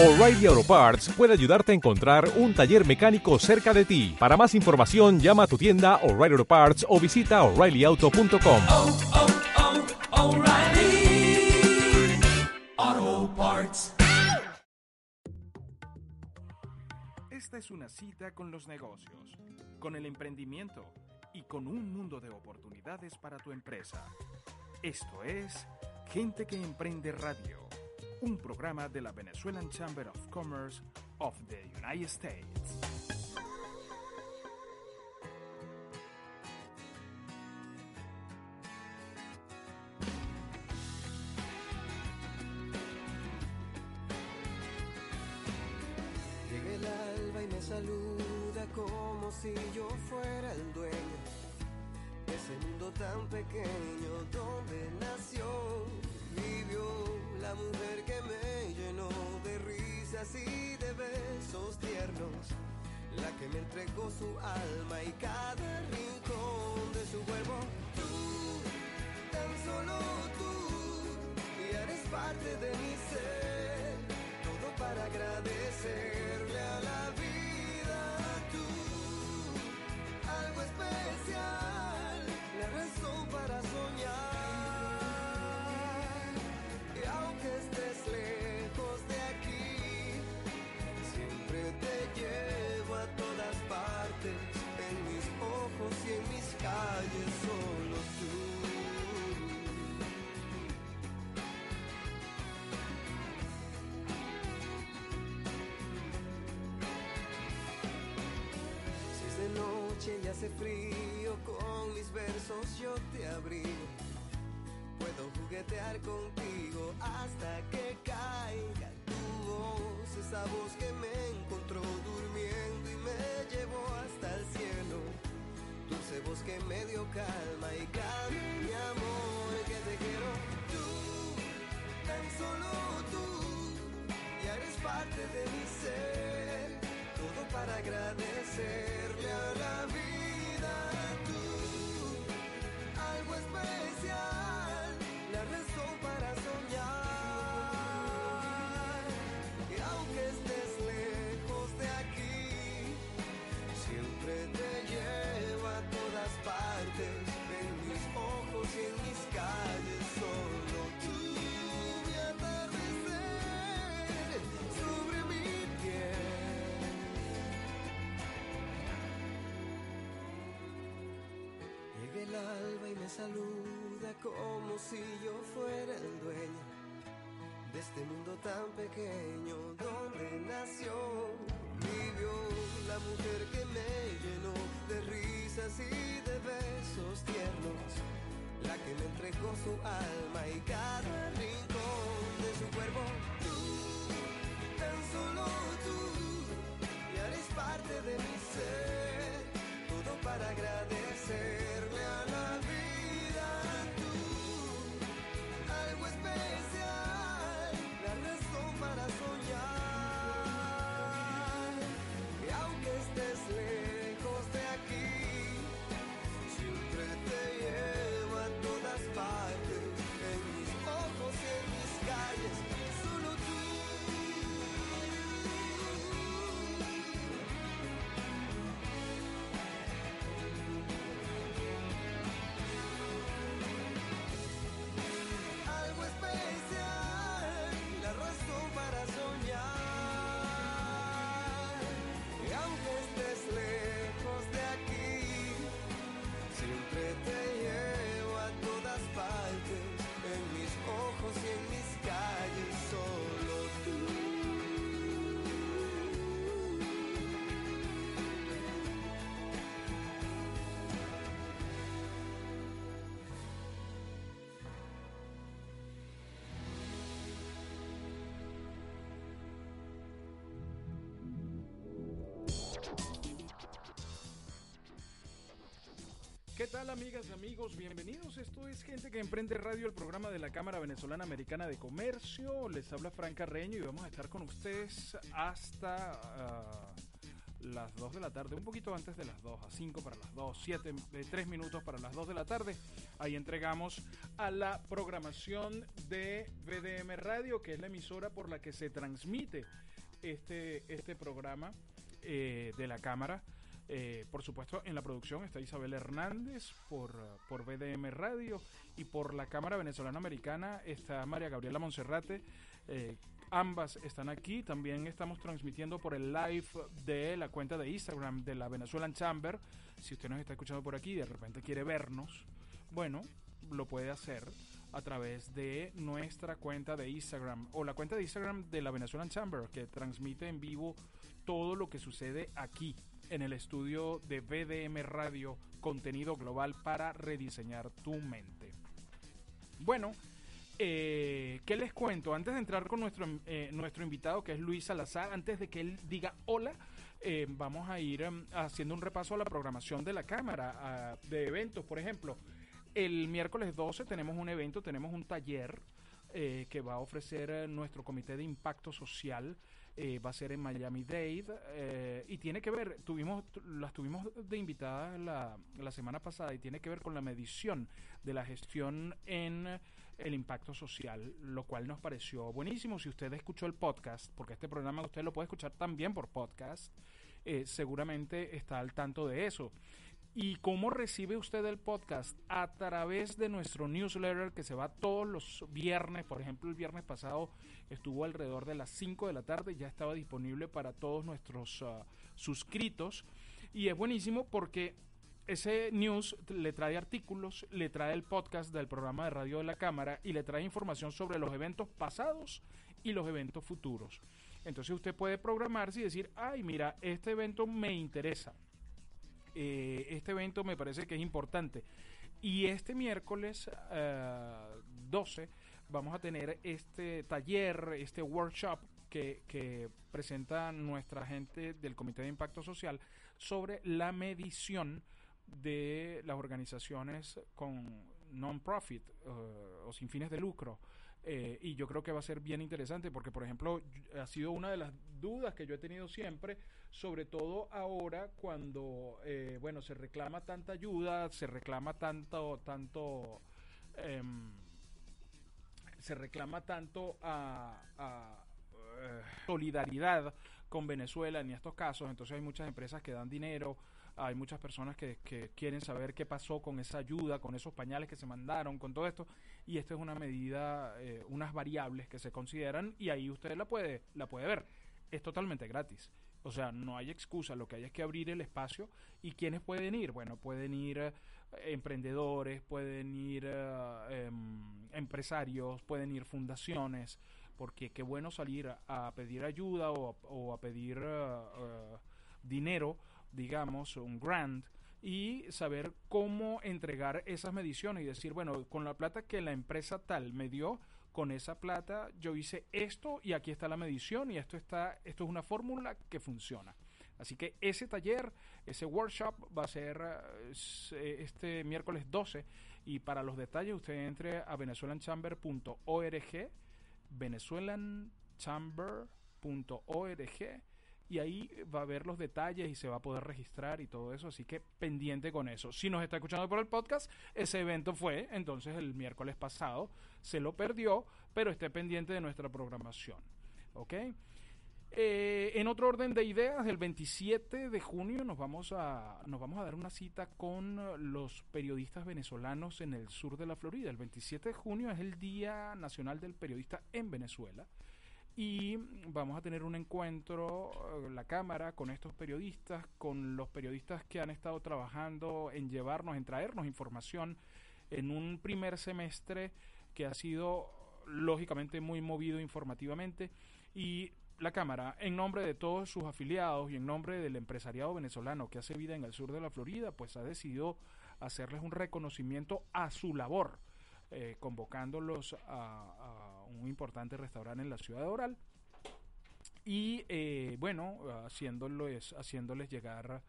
O'Reilly Auto Parts puede ayudarte a encontrar un taller mecánico cerca de ti. Para más información, llama a tu tienda O'Reilly Auto Parts o visita oreillyauto.com. oh, oh, Parts. Esta es una cita con los negocios, con el emprendimiento y con un mundo de oportunidades para tu empresa. Esto es Gente que Emprende Radio, un programa de la Venezuelan Chamber of Commerce of the United States. Hace frío, con mis versos yo te abrigo. Puedo juguetear contigo hasta que caiga tu voz, esa voz que me encontró durmiendo y me llevó hasta el cielo. Dulce voz que me dio calma y cambia mi amor, que te quiero tú, tan solo tú, ya eres parte de mi ser, todo para agradecerle a la saluda como si yo fuera el dueño de este mundo tan pequeño donde nació, vivió la mujer que me llenó de risas y de besos tiernos, la que me entregó su alma y cada rincón de su cuerpo. Tú, tan solo tú, y eres parte de mi ser, todo para agradecerle ¿Qué tal amigas, amigos? Bienvenidos. Esto es Gente que Emprende Radio, el programa de la Cámara Venezolana Americana de Comercio. Les habla Fran Carreño y vamos a estar con ustedes hasta ah, las 2 de la tarde, un poquito antes de las 2, a 5 para las 2, 7, 3 minutos para las 2 de la tarde. Ahí entregamos a la programación de VDM Radio, que es la emisora por la que se transmite este, este programa eh, de la Cámara. Eh, por supuesto, en la producción está Isabel Hernández por, por BDM Radio y por la Cámara Venezolana Americana está María Gabriela Monserrate. Eh, ambas están aquí. También estamos transmitiendo por el live de la cuenta de Instagram de la Venezuelan Chamber. Si usted nos está escuchando por aquí y de repente quiere vernos, bueno, lo puede hacer a través de nuestra cuenta de Instagram o la cuenta de Instagram de la Venezuelan Chamber que transmite en vivo todo lo que sucede aquí en el estudio de BDM Radio, contenido global para rediseñar tu mente. Bueno, eh, ¿qué les cuento? Antes de entrar con nuestro, eh, nuestro invitado, que es Luis Salazar, antes de que él diga hola, eh, vamos a ir um, haciendo un repaso a la programación de la Cámara, de eventos, por ejemplo. El miércoles 12 tenemos un evento, tenemos un taller eh, que va a ofrecer eh, nuestro comité de impacto social. Eh, va a ser en Miami Dade eh, y tiene que ver, tuvimos, las tuvimos de invitadas la, la semana pasada y tiene que ver con la medición de la gestión en el impacto social, lo cual nos pareció buenísimo. Si usted escuchó el podcast, porque este programa usted lo puede escuchar también por podcast, eh, seguramente está al tanto de eso. ¿Y cómo recibe usted el podcast? A través de nuestro newsletter que se va todos los viernes. Por ejemplo, el viernes pasado estuvo alrededor de las 5 de la tarde. Ya estaba disponible para todos nuestros uh, suscritos. Y es buenísimo porque ese news le trae artículos, le trae el podcast del programa de radio de la Cámara y le trae información sobre los eventos pasados y los eventos futuros. Entonces usted puede programarse y decir, ay, mira, este evento me interesa eh, este evento me parece que es importante. Y este miércoles eh, 12 vamos a tener este taller, este workshop que, que, presenta nuestra gente del Comité de Impacto Social sobre la medición de las organizaciones con non-profit uh, o sin fines de lucro. Eh, y yo creo que va a ser bien interesante porque, por ejemplo, ha sido una de las dudas que yo he tenido siempre, sobre todo ahora cuando, eh, bueno, se reclama tanta ayuda, se reclama tanto, tanto, eh, se reclama tanto a, a solidaridad con Venezuela en estos casos, entonces hay muchas empresas que dan dinero, hay muchas personas que, quieren saber qué pasó con esa ayuda, con esos pañales que se mandaron, con todo esto, y esto es una medida, eh, unas variables que se consideran y ahí usted la puede, la puede ver. Es totalmente gratis. O sea, no hay excusa, lo que hay es que abrir el espacio. ¿Y quiénes pueden ir? Bueno, pueden ir eh, emprendedores, pueden ir eh, empresarios, pueden ir fundaciones, porque qué bueno salir a, pedir ayuda o, o a pedir uh, dinero digamos, un grant, y saber cómo entregar esas mediciones y decir, bueno, con la plata que la empresa tal me dio, con esa plata yo hice esto y aquí está la medición y esto está, esto es una fórmula que funciona. Así que ese taller, ese workshop va a ser este miércoles 12 y para los detalles usted entre a venezuelanchamber.org, venezuelanchamber.org y ahí va a ver los detalles y se va a poder registrar y todo eso, así que pendiente con eso. Si nos está escuchando por el podcast, ese evento fue entonces el miércoles pasado, se lo perdió, pero esté pendiente de nuestra programación. ¿Ok? Eh, en otro orden de ideas, el 27 de junio nos vamos, a, nos vamos a dar una cita con los periodistas venezolanos en el sur de la Florida. El 27 de junio es el Día Nacional del Periodista en Venezuela y vamos a tener un encuentro, eh, la Cámara, con estos periodistas, con los periodistas que han estado trabajando en llevarnos, en traernos información en un primer semestre que ha sido lógicamente muy movido informativamente. Y la Cámara, en nombre de todos sus afiliados y en nombre del empresariado venezolano que hace vida en el sur de la Florida, pues ha decidido hacerles un reconocimiento a su labor eh, convocándolos a, a, un importante restaurante en la ciudad Oral y eh, bueno, haciéndoles, haciéndoles llegar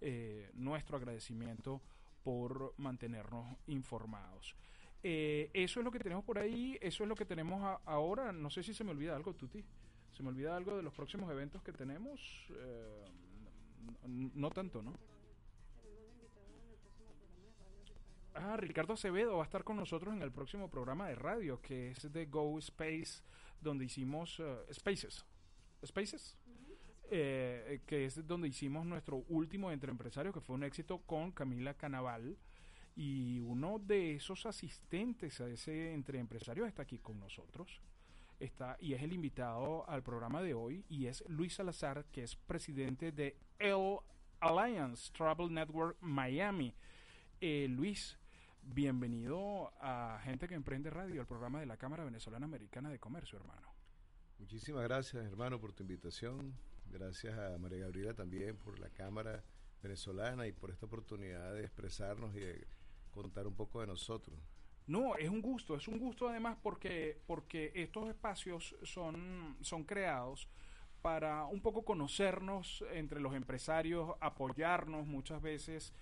eh, nuestro agradecimiento por mantenernos informados. Eh, eso es lo que tenemos por ahí, eso es lo que tenemos ahora. No sé si se me olvida algo, Tuti. ¿Se me olvida algo de los próximos eventos que tenemos? N- No tanto, ¿no? Ah, Ricardo Acevedo va a estar con nosotros en el próximo programa de radio, que es de Go Space, donde hicimos eh, Spaces. Spaces. Eh, que es donde hicimos nuestro último entre empresarios, que fue un éxito con Camila Canaval. Y uno de esos asistentes a ese entre empresarios está aquí con nosotros. Está, y es el invitado al programa de hoy, y es Luis Salazar, que es presidente de L Alliance Travel Network Miami. Eh, Luis, bienvenido a Gente que Emprende Radio, el programa de la Cámara Venezolana Americana de Comercio, hermano. Muchísimas gracias, hermano, por tu invitación. Gracias a María Gabriela también por la Cámara Venezolana y por esta oportunidad de expresarnos y de contar un poco de nosotros. No, es un gusto, es un gusto además porque, porque estos espacios son, son creados para un poco conocernos entre los empresarios, apoyarnos muchas veces.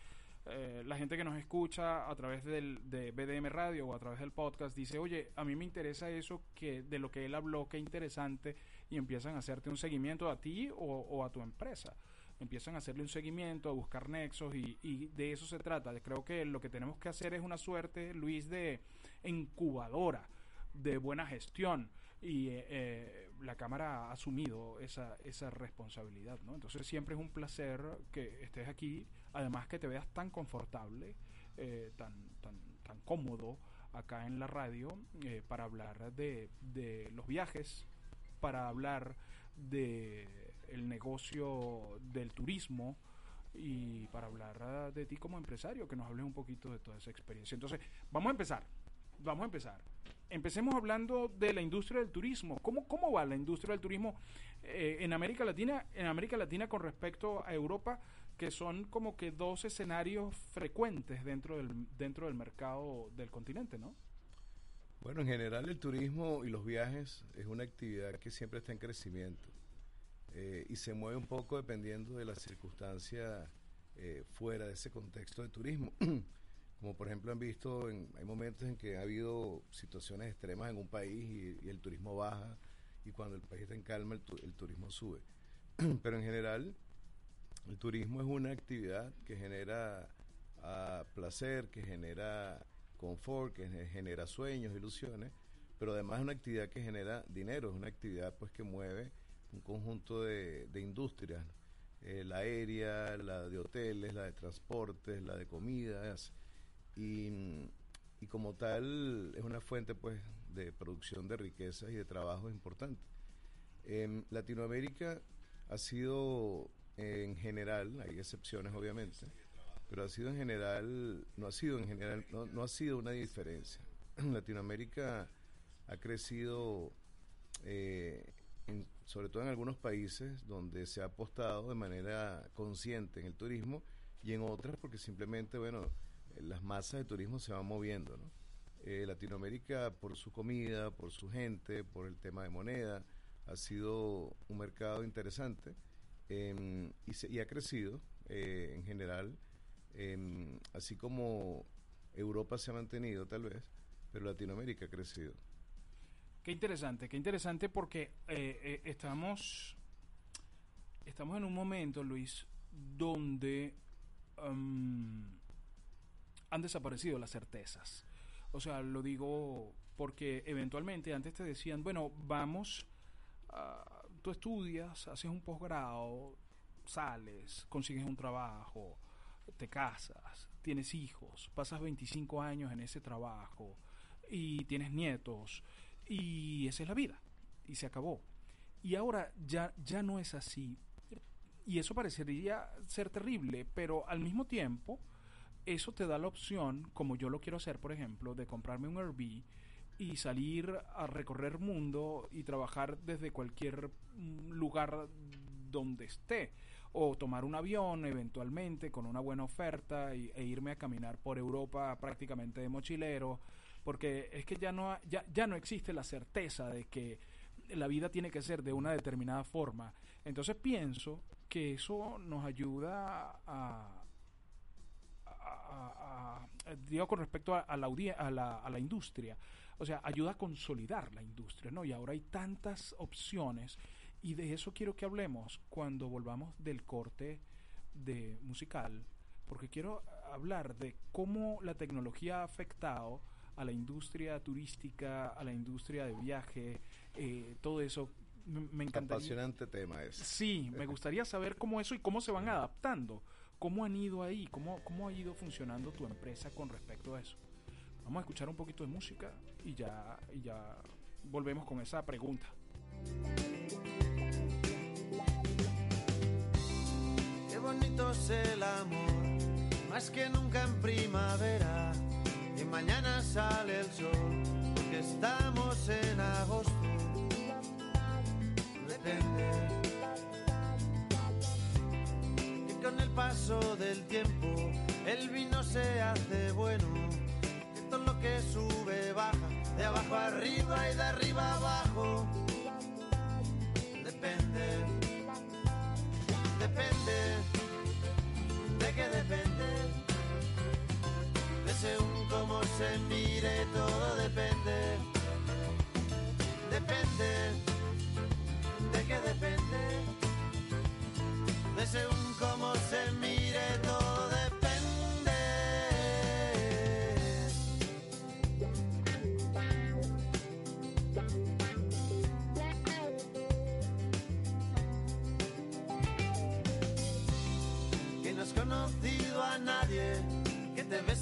Eh, la gente que nos escucha a través del, de BDM Radio o a través del podcast dice, oye, a mí me interesa eso que de lo que él habló, qué interesante, y empiezan a hacerte un seguimiento a ti o, a tu empresa. Empiezan a hacerle un seguimiento, a buscar nexos y, y de eso se trata. Creo que lo que tenemos que hacer es una suerte, Luis, de incubadora, de buena gestión y eh, eh, la Cámara ha asumido esa, esa responsabilidad, ¿no? Entonces siempre es un placer que estés aquí, además que te veas tan confortable, eh, tan, tan, tan cómodo acá en la radio eh, para hablar de, de los viajes, para hablar de el negocio del turismo y para hablar ah, de ti como empresario, que nos hables un poquito de toda esa experiencia. Entonces, vamos a empezar. Vamos a empezar. Empecemos hablando de la industria del turismo. ¿Cómo, cómo va la industria del turismo eh, en América Latina? En América Latina con respecto a Europa, que son como que dos escenarios frecuentes dentro del, dentro del mercado del continente, ¿no? Bueno, en general el turismo y los viajes es una actividad que siempre está en crecimiento eh, y se mueve un poco dependiendo de las circunstancias eh, fuera de ese contexto de turismo. Como por ejemplo han visto, en, hay momentos en que ha habido situaciones extremas en un país y, y el turismo baja y cuando el país está en calma el, tu- el turismo sube. Pero en general el turismo es una actividad que genera ah, placer, que genera confort, que ge- genera sueños, ilusiones, pero además es una actividad que genera dinero, es una actividad pues que mueve un conjunto de, de industrias, eh, la aérea, la de hoteles, la de transportes, la de comidas, y, y como tal es una fuente pues de producción de riquezas y de trabajo importante. En Latinoamérica ha sido en general, hay excepciones obviamente, pero ha sido en general, no ha sido en general, no, no ha sido una diferencia. Latinoamérica ha crecido, eh, sobre todo en algunos países donde se ha apostado de manera consciente en el turismo y en otras porque simplemente, bueno, las masas de turismo se van moviendo, ¿no? Eh, Latinoamérica por su comida, por su gente, por el tema de moneda, ha sido un mercado interesante em, y, se- y ha crecido eh, en general, em, así como Europa se ha mantenido tal vez, pero Latinoamérica ha crecido. Qué interesante, qué interesante porque eh, eh, estamos, estamos en un momento, Luis, donde um, han desaparecido las certezas. O sea, lo digo porque eventualmente antes te decían, bueno, vamos, ah, tú estudias, haces un posgrado, sales, consigues un trabajo, te casas, tienes hijos, pasas 25 años en ese trabajo y tienes nietos y esa es la vida y se acabó. Y ahora ya, ya no es así. Y eso parecería ser terrible, pero al mismo tiempo eso te da la opción, como yo lo quiero hacer, por ejemplo, de comprarme un Airbnb y salir a recorrer mundo y trabajar desde cualquier mm, lugar donde esté. O tomar un avión eventualmente con una buena oferta y- e irme a caminar por Europa prácticamente de mochilero porque es que ya no ya, ya no existe la certeza de que la vida tiene que ser de una determinada forma. Entonces pienso que eso nos ayuda a, digo con respecto a, la, a, la, a la industria, o sea, ayuda a consolidar la industria, ¿no? Y ahora hay tantas opciones y de eso quiero que hablemos cuando volvamos del corte de musical, porque quiero hablar de cómo la tecnología ha afectado a la industria turística, a la industria de viaje, eh, todo eso. Me, me encantaría. Apasionante tema ese. Sí, me gustaría saber cómo eso y cómo se van adaptando. ¿Cómo han ido ahí? ¿Cómo, ¿Cómo ha ido funcionando tu empresa con respecto a eso? Vamos a escuchar un poquito de música y ya, y ya volvemos con esa pregunta. Qué bonito es el amor, más que nunca en primavera. Y mañana sale el sol, porque estamos en agosto. Depende. Que con el paso del tiempo, el vino se hace bueno. Que sube baja, de abajo arriba y de arriba abajo. Depende depende, de qué depende, de según cómo se mire, todo depende, depende, de qué depende, de según cómo se mire, todo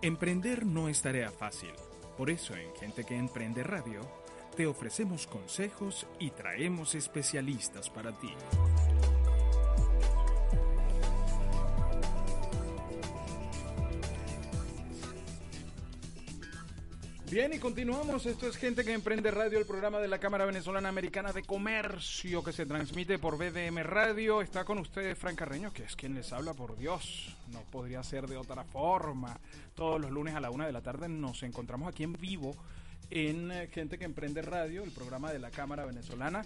Emprender no es tarea fácil. Por eso en Gente que Emprende Radio te ofrecemos consejos y traemos especialistas para ti. Bien, y continuamos. Esto es Gente que Emprende Radio, el programa de la Cámara Venezolana Americana de Comercio que se transmite por BDM Radio. Está con ustedes Frank Carreño, que es quien les habla, por Dios. No podría ser de otra forma. Todos los lunes a la una de la tarde nos encontramos aquí en vivo en eh, Gente que Emprende Radio, el programa de la Cámara Venezolana.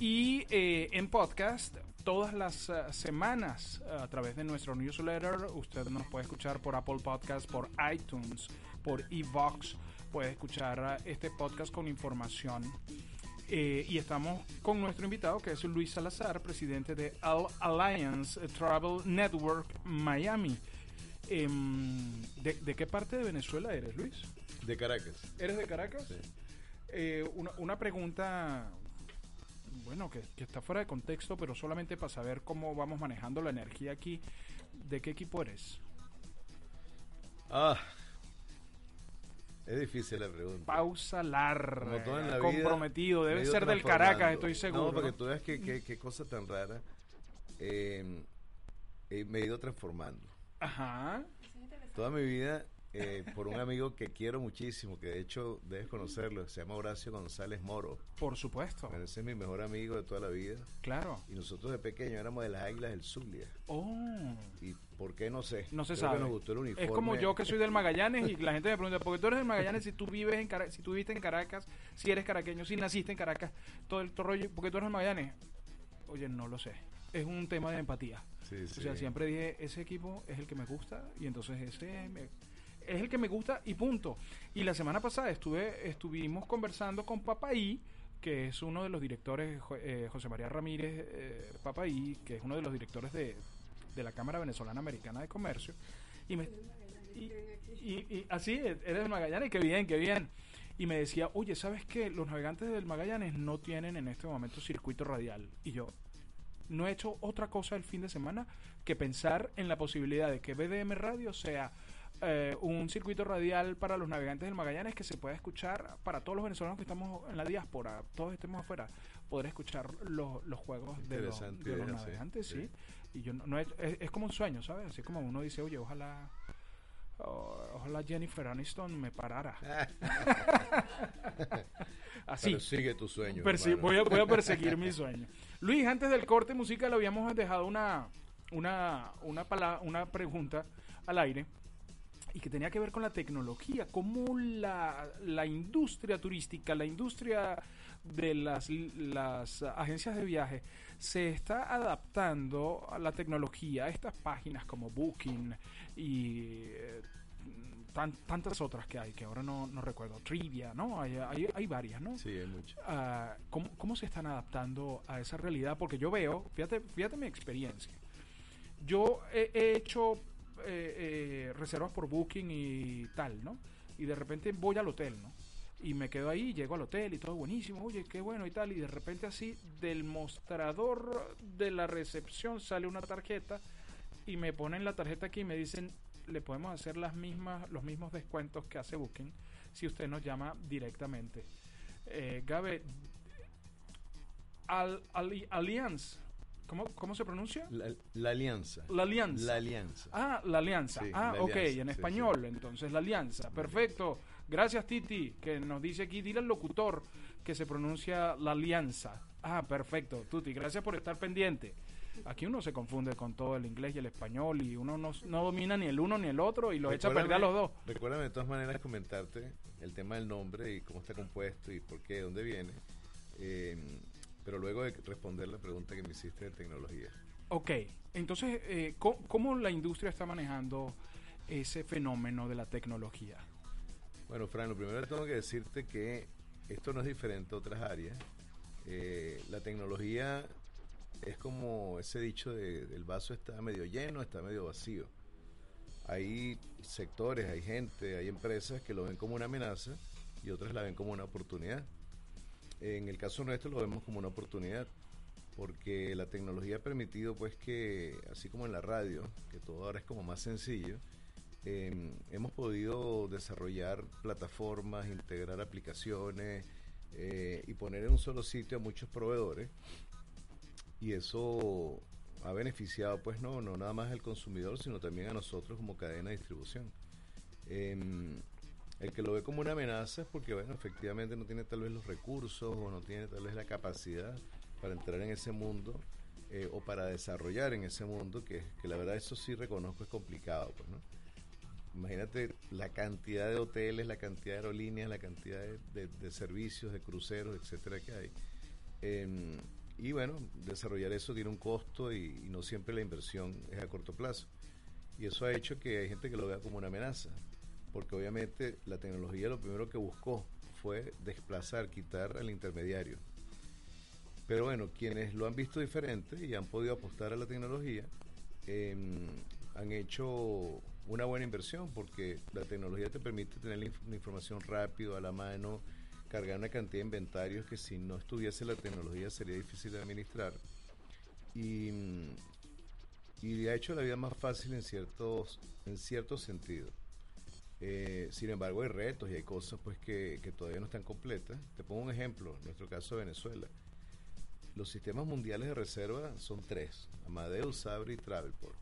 Y eh, en podcast todas las eh, semanas eh, a través de nuestro newsletter. Usted nos puede escuchar por Apple Podcast, por iTunes, por Evox. Puede escuchar este podcast con información. Eh, y estamos con nuestro invitado que es Luis Salazar, presidente de All Alliance Travel Network Miami. Em, ¿de, de qué parte de Venezuela eres, Luis? De Caracas. ¿Eres de Caracas? Sí. Eh, una, una pregunta bueno, que, que está fuera de contexto, pero solamente para saber cómo vamos manejando la energía aquí. ¿De qué equipo eres? Ah, es difícil la pregunta. Pausa larga. Como en la vida, comprometido. me he Debe ser del. Caracas, estoy seguro. No, para que ¿no? tú veas que- que- qué cosa tan rara. Eh, eh, me he ido transformando. Ajá. Toda mi vida, eh, por un amigo que quiero muchísimo, que de hecho debes conocerlo, se llama Horacio González Moro. Por supuesto. Bueno, ese es mi mejor amigo de toda la vida. Claro. Y nosotros de pequeño éramos de las Águilas del Zulia. Oh. ¿Y por qué? No sé. No se Creo sabe. que nos gustó el uniforme. Es como yo que soy del Magallanes y la gente me pregunta, ¿por qué tú eres del Magallanes si tú vives en Cara- si tú viviste en Caracas, si eres caraqueño, si naciste en Caracas, todo el rollo, ¿por qué tú eres del Magallanes? Oye, no lo sé. Es un tema de empatía. Sí, sí. O sea, siempre dije, ese equipo es el que me gusta y entonces ese me- es el que me gusta y punto. Y la semana pasada estuve estuvimos conversando con Papaí, que es uno de los directores, eh, José María Ramírez eh, que es uno de los directores de, de la Cámara Venezolana Americana de Comercio. Y me... Y, y- y así, eres del Magallanes, qué bien, qué bien. Y me decía, oye, ¿sabes qué? Los navegantes del Magallanes no tienen en este momento circuito radial. Y yo, no he hecho otra cosa el fin de semana que pensar en la posibilidad de que BDM Radio sea eh, un circuito radial para los navegantes del Magallanes que se pueda escuchar para todos los venezolanos que estamos en la diáspora, todos estemos afuera, poder escuchar los, los juegos de los, de navegantes, sí. sí. Y yo no, no es, es como un sueño, ¿sabes? Así como uno dice, oye, ojalá... oh, ojalá Jennifer Aniston me parara. Así. Pero sigue tu sueño. Persi- voy, a, voy a perseguir mi sueño. Luis, antes del corte musical habíamos dejado una, una, una, una pregunta al aire y que tenía que ver con la tecnología, cómo la, la industria turística, la industria de las, las agencias de viaje se está adaptando a la tecnología, a estas páginas como Booking y eh, tan- tantas otras que hay, que ahora no, no recuerdo, Trivia, ¿no? Hay, hay, hay varias, ¿no? Sí, hay mucho. Ah, ¿cómo, cómo se están adaptando a esa realidad? Porque yo veo, fíjate, fíjate mi experiencia. Yo he, he hecho eh, eh, reservas por Booking y tal, ¿no? Y de repente voy al hotel, ¿no? Y me quedo ahí, llego al hotel y todo buenísimo, oye, qué bueno y tal. Y de repente así, del mostrador de la recepción sale una tarjeta y me ponen la tarjeta aquí y me dicen, le podemos hacer las mismas, los mismos descuentos que hace Booking si usted nos llama directamente. Eh, Gabe, Al, Ali- Allianz, ¿cómo, ¿cómo se pronuncia? La, la alianza. La Alianza. La alianza. Ah, la alianza. Sí, ah, la ok, alianza, en sí, español, entonces la alianza. Perfecto. Gracias, Titi, que nos dice aquí, dile al locutor que se pronuncia la alianza. Ah, perfecto, Tuti, gracias por estar pendiente. Aquí uno se confunde con todo el inglés y el español y uno no, no domina ni el uno ni el otro y los echa a perder a los dos. Recuérdame de todas maneras comentarte el tema del nombre y cómo está compuesto y por qué, dónde viene. Eh, pero luego de responder la pregunta que me hiciste de tecnología. Ok, entonces, eh, ¿cómo, cómo la industria está manejando ese fenómeno de la tecnología? Bueno, Fran, lo primero tengo que decirte que esto no es diferente a otras áreas. Eh, la tecnología es como ese dicho de el vaso está medio lleno, está medio vacío. Hay sectores, hay gente, hay empresas que lo ven como una amenaza y otras la ven como una oportunidad. En el caso nuestro lo vemos como una oportunidad porque la tecnología ha permitido pues que, así como en la radio, que todo ahora es como más sencillo, eh, hemos podido desarrollar plataformas, integrar aplicaciones eh, y poner en un solo sitio a muchos proveedores y eso ha beneficiado pues no, no nada más al consumidor sino también a nosotros como cadena de distribución. Em, el que lo ve como una amenaza es porque bueno efectivamente no tiene tal vez los recursos o no tiene tal vez la capacidad para entrar en ese mundo eh, o para desarrollar en ese mundo que, que la verdad eso sí reconozco es complicado pues no imagínate la cantidad de hoteles, la cantidad de aerolíneas, la cantidad de, de- servicios, de cruceros, etcétera que hay. Em, y bueno, desarrollar eso tiene un costo y no siempre la inversión es a corto plazo. Y eso ha hecho que hay gente que lo vea como una amenaza, porque obviamente la tecnología lo primero que buscó fue desplazar, quitar al intermediario. Pero bueno, quienes lo han visto diferente y han podido apostar a la tecnología, em, han hecho una buena inversión porque la tecnología te permite tener la inf- la información rápido, a la mano, cargar una cantidad de inventarios que si no estuviese la tecnología sería difícil de administrar. Y, y ha hecho la vida más fácil en ciertos, en ciertos sentidos. Eh, sin embargo, hay retos y hay cosas pues que, todavía no están completas. Te pongo un ejemplo, nuestro caso de Venezuela. Los sistemas mundiales de reserva son tres, Amadeus, Sabre y Travelport.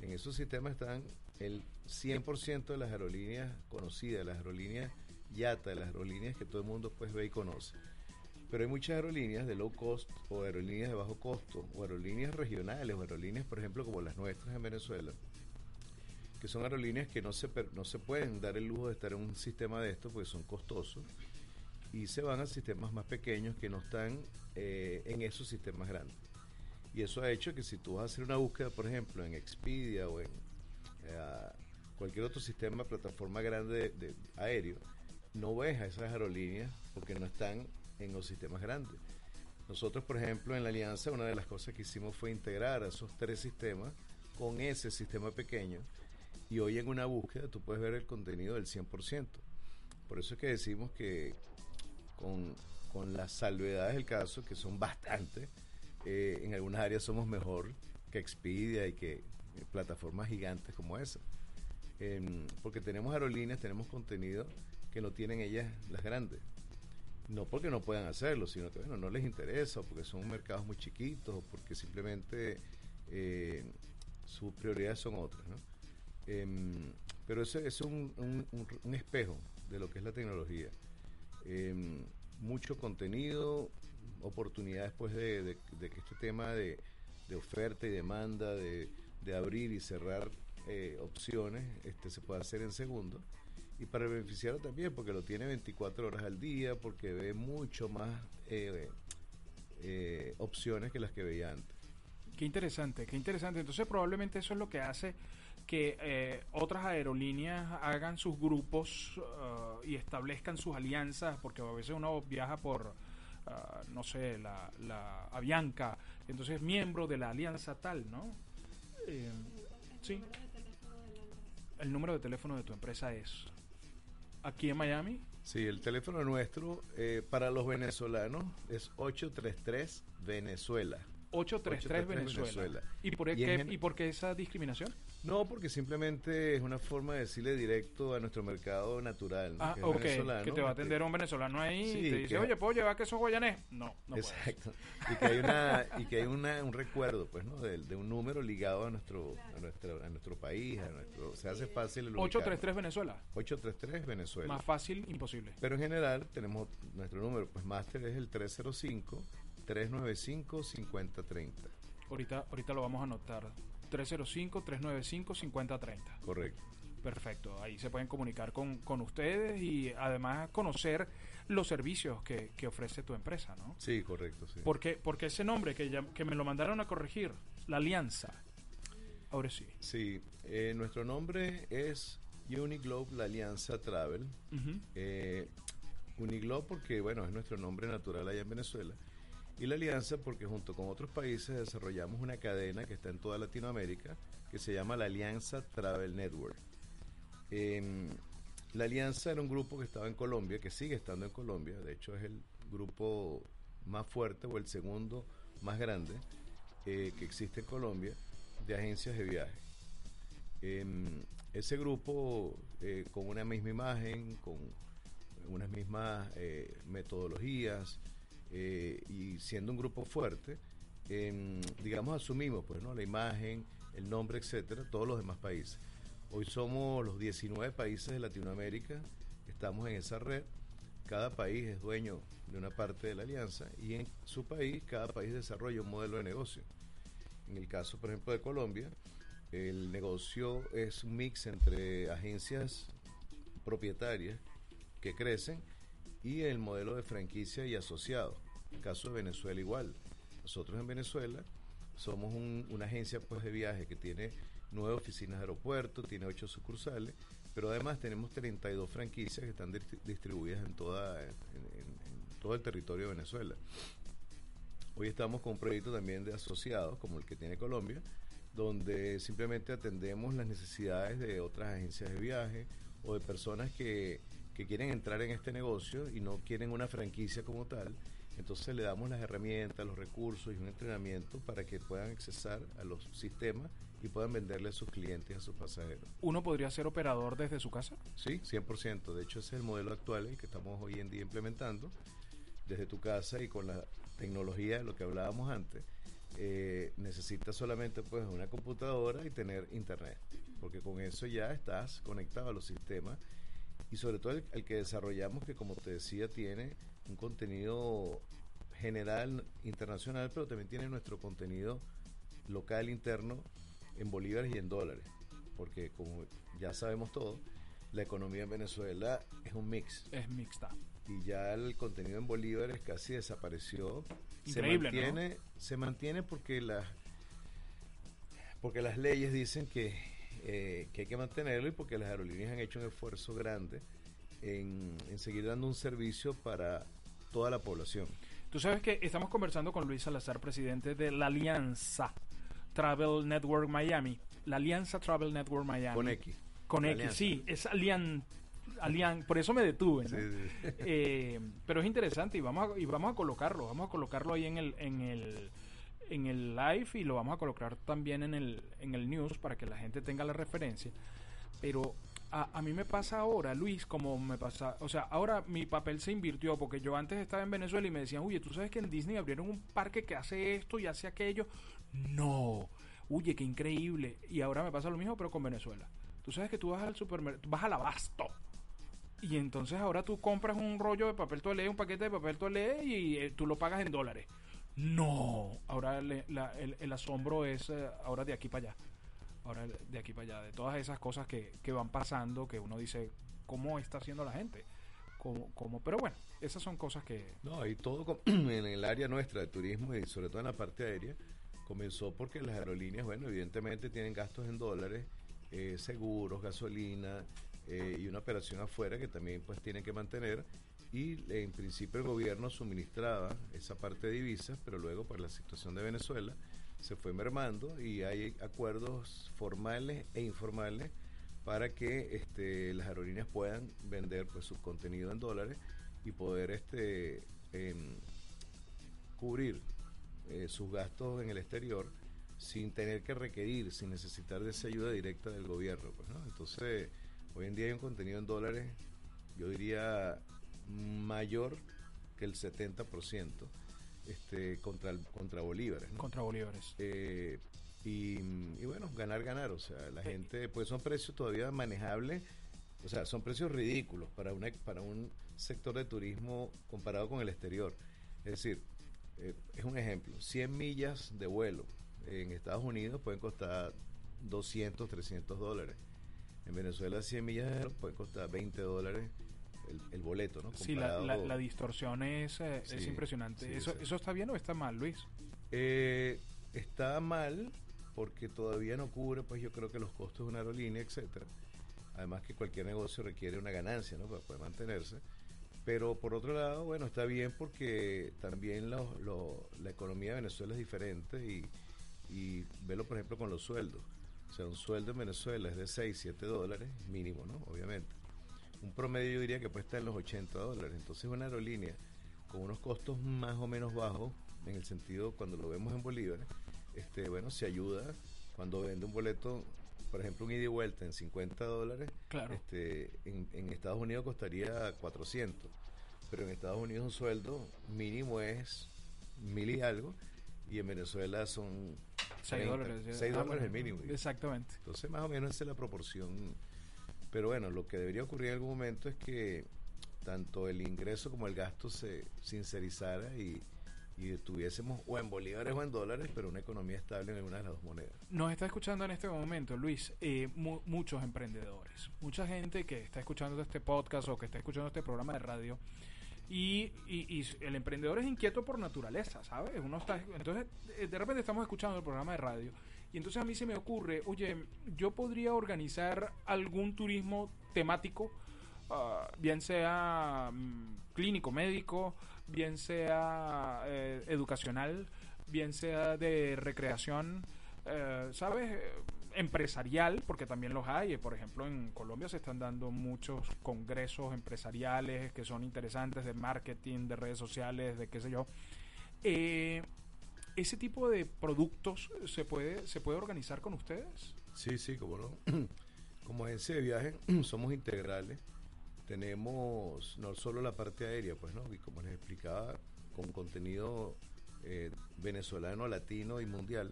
En esos sistemas están el 100% de las aerolíneas conocidas, las aerolíneas YATA, las aerolíneas que todo el mundo pues ve y conoce. Pero hay muchas aerolíneas de low cost o aerolíneas de bajo costo o aerolíneas regionales o aerolíneas, por ejemplo, como las nuestras en Venezuela, que son aerolíneas que no se, no se pueden dar el lujo de estar en un sistema de estos porque son costosos y se van a sistemas más pequeños que no están eh, en esos sistemas grandes. Y eso ha hecho que si tú vas a hacer una búsqueda, por ejemplo, en Expedia o en eh, cualquier otro sistema, plataforma grande de, de aéreo, no ves a esas aerolíneas porque no están en los sistemas grandes. Nosotros, por ejemplo, en la alianza, una de las cosas que hicimos fue integrar a esos tres sistemas con ese sistema pequeño y hoy en una búsqueda tú puedes ver el contenido del 100%. Por eso es que decimos que con, con las salvedades del caso, que son bastantes, eh, en algunas áreas somos mejor que Expedia y que eh, plataformas gigantes como esa. Em, porque tenemos aerolíneas, tenemos contenido que no tienen ellas las grandes. No porque no puedan hacerlo, sino que bueno, no les interesa, o porque son mercados muy chiquitos, o porque simplemente eh, sus prioridades son otras. ¿no? Em, pero eso es un, espejo de lo que es la tecnología. Em, mucho contenido, oportunidades pues de, que este tema de, oferta y demanda, de, abrir y cerrar eh, opciones, este se puede hacer en segundos. Y para el también, porque lo tiene 24 horas al día, porque ve mucho más eh, eh, opciones que las que veía antes. Qué interesante, qué interesante. Entonces probablemente eso es lo que hace que eh, otras aerolíneas hagan sus grupos uh, y establezcan sus alianzas, porque a veces uno viaja por, uh, no sé, la, la Avianca, entonces es miembro de la alianza tal, ¿no? Eh, sí. El número de teléfono de tu empresa es aquí en Miami. Sí, el teléfono nuestro eh, para los venezolanos es 833 Venezuela. 833 Venezuela. Venezuela. ¿Y, por Y qué, ¿Y por qué esa discriminación? No, porque simplemente es una forma de decirle directo a nuestro mercado natural. Ah, que ok. venezolano, Que te va a este, atender un venezolano ahí Sí, y te dice, que- oye, ¿puedo llevar queso guayanés? No, no puedes. Exacto. Y que hay una y que hay una, un recuerdo, pues, ¿no? De, de un número ligado a nuestro a nuestro a nuestro país, a nuestro se hace fácil el ubicarlo. 833 Venezuela. 833 Venezuela. Más fácil, imposible. Pero en general tenemos nuestro número, pues máster es el 305 395 5030. Ahorita, ahorita lo vamos a anotar. 305-395-5030. Correcto. Perfecto. Ahí se pueden comunicar con, con ustedes y además conocer los servicios que, que ofrece tu empresa, ¿no? Sí, correcto, sí. Porque, porque ese nombre que, ya- que me lo mandaron a corregir, la alianza. Ahora sí. Sí, eh, nuestro nombre es Uniglobe, la Alianza Travel. Eh, Uniglobe porque, bueno, es nuestro nombre natural allá en Venezuela. Y la Alianza porque junto con otros países desarrollamos una cadena que está en toda Latinoamérica que se llama la Alianza Travel Network. Em, la Alianza era un grupo que estaba en Colombia, que sigue estando en Colombia, de hecho es el grupo más fuerte o el segundo más grande eh, que existe en Colombia de agencias de viaje. Em, ese grupo eh, con una misma imagen, con unas mismas eh, metodologías eh, y siendo un grupo fuerte, em, digamos asumimos pues no la imagen, el nombre, etcétera, todos los demás países. Hoy somos los 19 países de Latinoamérica, estamos en esa red, cada país es dueño de una parte de la alianza y en su país cada país desarrolla un modelo de negocio. En el caso, por ejemplo, de Colombia, el negocio es un mix entre agencias propietarias que crecen y el modelo de franquicia y asociado. En el caso de Venezuela igual. Nosotros en Venezuela somos un- una agencia pues, de viaje que tiene nueve oficinas de aeropuerto, tiene ocho sucursales, pero además tenemos 32 franquicias que están distri- distribuidas en, toda, en- en todo el territorio de Venezuela. Hoy estamos con un proyecto también de asociados, como el que tiene Colombia, donde simplemente atendemos las necesidades de otras agencias de viaje o de personas que que quieren entrar en este negocio y no quieren una franquicia como tal. Entonces le damos las herramientas, los recursos y un entrenamiento para que puedan accesar a los sistemas y puedan venderle a sus clientes y a sus pasajeros. ¿Uno podría ser operador desde su casa? Sí, 100%. De hecho, ese es el modelo actual el que estamos hoy en día implementando desde tu casa y con la tecnología de lo que hablábamos antes. Eh, necesitas solamente pues una computadora y tener internet, porque con eso ya estás conectado a los sistemas y sobre todo el, el que desarrollamos que como te decía tiene un contenido general internacional, pero también tiene nuestro contenido local interno en bolívares y en dólares, porque como ya sabemos todo, la economía en Venezuela es un mix Es mixta. y ya el contenido en bolívares casi desapareció. Increíble, se ¿no? mantiene, se mantiene porque las porque las leyes dicen que, eh, que hay que mantenerlo y porque las aerolíneas han hecho un esfuerzo grande en, en seguir dando un servicio para toda la población. Tú sabes que estamos conversando con Luis Salazar, presidente de la Alianza Travel Network Miami. La Alianza Travel Network Miami. Con X. Con X, alianza. sí, es Alian, Alian, por eso me detuve. ¿no? Sí, sí. Eh, pero es interesante y vamos a, y vamos a colocarlo, vamos a colocarlo ahí en el en el en el live y lo vamos a colocar también en el en el news para que la gente tenga la referencia. Pero a, a mí me pasa ahora, Luis, como me pasa, o sea, ahora mi papel se invirtió porque yo antes estaba en Venezuela y me decían, oye, tú sabes que en Disney abrieron un parque que hace esto y hace aquello. No, oye, qué increíble. Y ahora me pasa lo mismo, pero con Venezuela. Tú sabes que tú vas al supermercado, vas al abasto. Y entonces ahora tú compras un rollo de papel toalé, un paquete de papel toalé y eh, tú lo pagas en dólares. No, ahora le- la- el, el asombro es eh, ahora de aquí para allá. Ahora de aquí para allá, de todas esas cosas que, que van pasando, que uno dice, ¿cómo está haciendo la gente? ¿Cómo, cómo? Pero bueno, esas son cosas que... No, y todo en el área nuestra de turismo y sobre todo en la parte aérea comenzó porque las aerolíneas, bueno, evidentemente tienen gastos en dólares, eh, seguros, gasolina eh, y una operación afuera que también pues tienen que mantener y en principio el gobierno suministraba esa parte de divisas, pero luego por la situación de Venezuela se fue mermando y hay acuerdos formales e informales para que este, las aerolíneas puedan vender pues su contenido en dólares y poder este em, cubrir eh, sus gastos en el exterior sin tener que requerir, sin necesitar de esa ayuda directa del gobierno. Pues. Entonces, hoy en día hay un contenido en dólares, yo diría mayor que el 70% este, contra, el- contra bolívares. ¿no? Contra bolívares. Eh, y, y bueno, ganar, ganar. O sea, la gente, pues son precios todavía manejables. O sea, son precios ridículos para, una, para un sector de turismo comparado con el exterior. Es decir, eh, es un ejemplo. 100 millas de vuelo en Estados Unidos pueden costar 200, 300 dólares. En Venezuela 100 millas de vuelo pueden costar 20 dólares el, el boleto, ¿no? Sí, la, Comparado- la, la distorsión es, eh, es impresionante. sí, ¿Eso, sí. ¿Eso está bien o está mal, Luis? Eh, está mal porque todavía no cubre, pues yo creo que los costos de una aerolínea, etcétera. Además que cualquier negocio requiere una ganancia, ¿no? Para poder mantenerse. Pero por otro lado, bueno, está bien porque también la economía de Venezuela es diferente y, y velo, por ejemplo, con los sueldos. O sea, un sueldo en Venezuela es de 6, 7 dólares mínimo, ¿no? Obviamente. Un promedio yo diría que puede estar en los 80 dólares. Entonces una aerolínea con unos costos más o menos bajos, en el sentido cuando lo vemos en bolívares, este, bueno, se ayuda cuando vende un boleto, por ejemplo, un ida y vuelta en 50 dólares, Claro. este, en, en Estados Unidos costaría 400, pero en Estados Unidos un sueldo mínimo es mil y algo, y en Venezuela son 6 30, dólares. ya. 6 Ah, dólares el mínimo. Exactamente. Entonces, más o menos esa es la proporción. Pero bueno, lo que debería ocurrir en algún momento es que tanto el ingreso como el gasto se sincerizara y, y tuviésemos o en bolívares o en dólares, pero una economía estable en alguna de las dos monedas. Nos está escuchando en este momento, Luis, eh, mu- muchos emprendedores, mucha gente que está escuchando este podcast o que está escuchando este programa de radio. Y, y- y el emprendedor es inquieto por naturaleza, ¿sabes? Uno está, entonces, eh, de repente estamos escuchando el programa de radio y entonces a mí se me ocurre, oye, yo podría organizar algún turismo temático, ah, bien sea mm, clínico, médico, bien sea eh, educacional, bien sea de recreación, eh, ¿sabes? Empresarial, porque también los hay. Por ejemplo, en Colombia se están dando muchos congresos empresariales que son interesantes de marketing, de redes sociales, de qué sé yo. Eh, ¿Ese tipo de productos se puede, se puede organizar con ustedes? Sí, sí, como no. Como agencia de viaje somos integrales. Tenemos no solo la parte aérea, pues no, y como les explicaba, con contenido eh, venezolano, latino y mundial,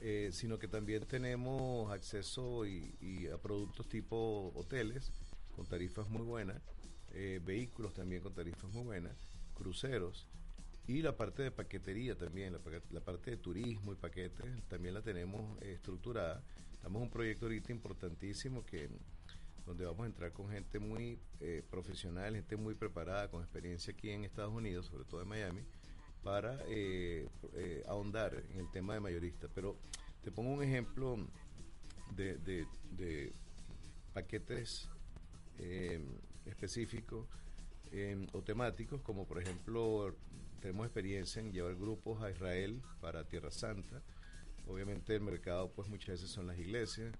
eh, sino que también tenemos acceso y, y a productos tipo hoteles con tarifas muy buenas, eh, vehículos también con tarifas muy buenas, cruceros y la parte de paquetería también, la, la parte de turismo y paquetes también la tenemos eh, estructurada. Estamos en un proyecto ahorita importantísimo que donde vamos a entrar con gente muy eh, profesional, gente muy preparada, con experiencia aquí en Estados Unidos, sobre todo en Miami, para eh, eh, ahondar en el tema de mayorista. Pero te pongo un ejemplo de, de- paquetes eh, específicos o temáticos, como por ejemplo tenemos experiencia en llevar grupos a Israel para Tierra Santa. Obviamente el mercado pues muchas veces son las iglesias.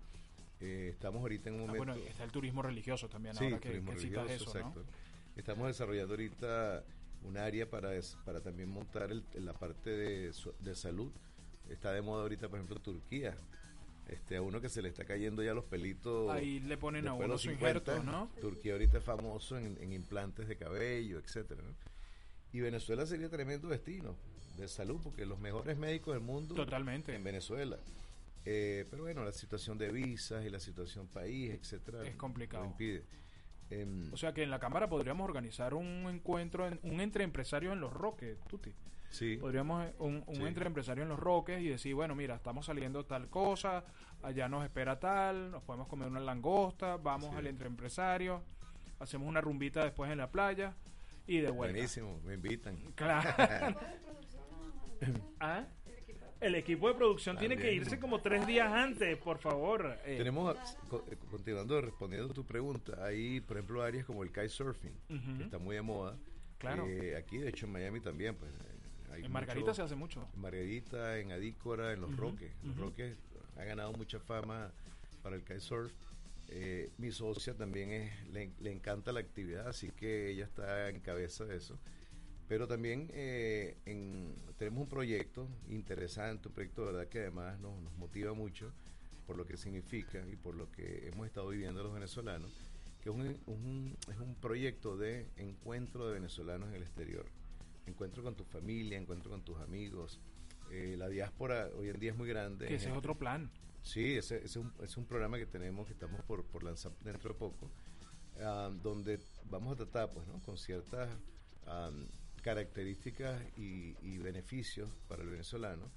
Eh, estamos ahorita en un Ah, momento... bueno, está el turismo religioso también, Sí, ahora que, turismo que citas religioso, eso, ¿no? exacto. Estamos desarrollando ahorita un área para, para también montar el- la parte de, salud. Está de moda ahorita, por ejemplo, Turquía. Este, a uno que se le está cayendo ya los pelitos. Ahí le ponen a uno los su 50. injerto, ¿no? Turquía ahorita es famoso en, en implantes de cabello, etcétera. ¿no? Y Venezuela sería tremendo destino de salud, porque los mejores médicos del mundo Totalmente. en Venezuela. Eh, pero bueno, la situación de visas y la situación país, etcétera, Es complicado. lo impide. Em, O sea que en la Cámara podríamos organizar un encuentro, en- un entre empresarios en Los Roques, Tuti. sí, Podríamos eh, un, un Sí. entre empresarios en Los Roques y decir, bueno, mira, estamos saliendo tal cosa, allá nos espera tal, nos podemos comer una langosta, vamos Sí. al entre empresario, hacemos una rumbita después en la playa y de vuelta. buenísimo, me invitan. Claro. ¿Ah? El equipo de producción tiene que irse como tres días antes, por favor. Eh, Tenemos, eh, continuando respondiendo a tu pregunta, hay, por ejemplo, áreas como el kitesurfing, Ujú. que está muy de moda. Claro. Eh, aquí, de hecho, en Miami también, pues. hay en Margarita mucho- se hace mucho. En Margarita, en Adícora, en Los Roques. Los. Roques ha ganado mucha fama para el kitesurf. Eh, mi socia también le, le encanta la actividad, así que ella está en cabeza de eso. Pero también eh, en- tenemos un proyecto interesante, un proyecto de verdad que además nos, motiva mucho por lo que significa y por lo que hemos estado viviendo los venezolanos, que es un, es un proyecto de encuentro de venezolanos en el exterior. Encuentro con tu familia, encuentro con tus amigos. Eh, la diáspora hoy en día es muy grande. Que ese es otro plan. Sí, ese, ese es, un, es un programa que tenemos, que estamos por, por lanzar dentro de poco, ah, donde vamos a tratar, pues, ¿no? Con ciertas am, características y, y beneficios para el venezolano,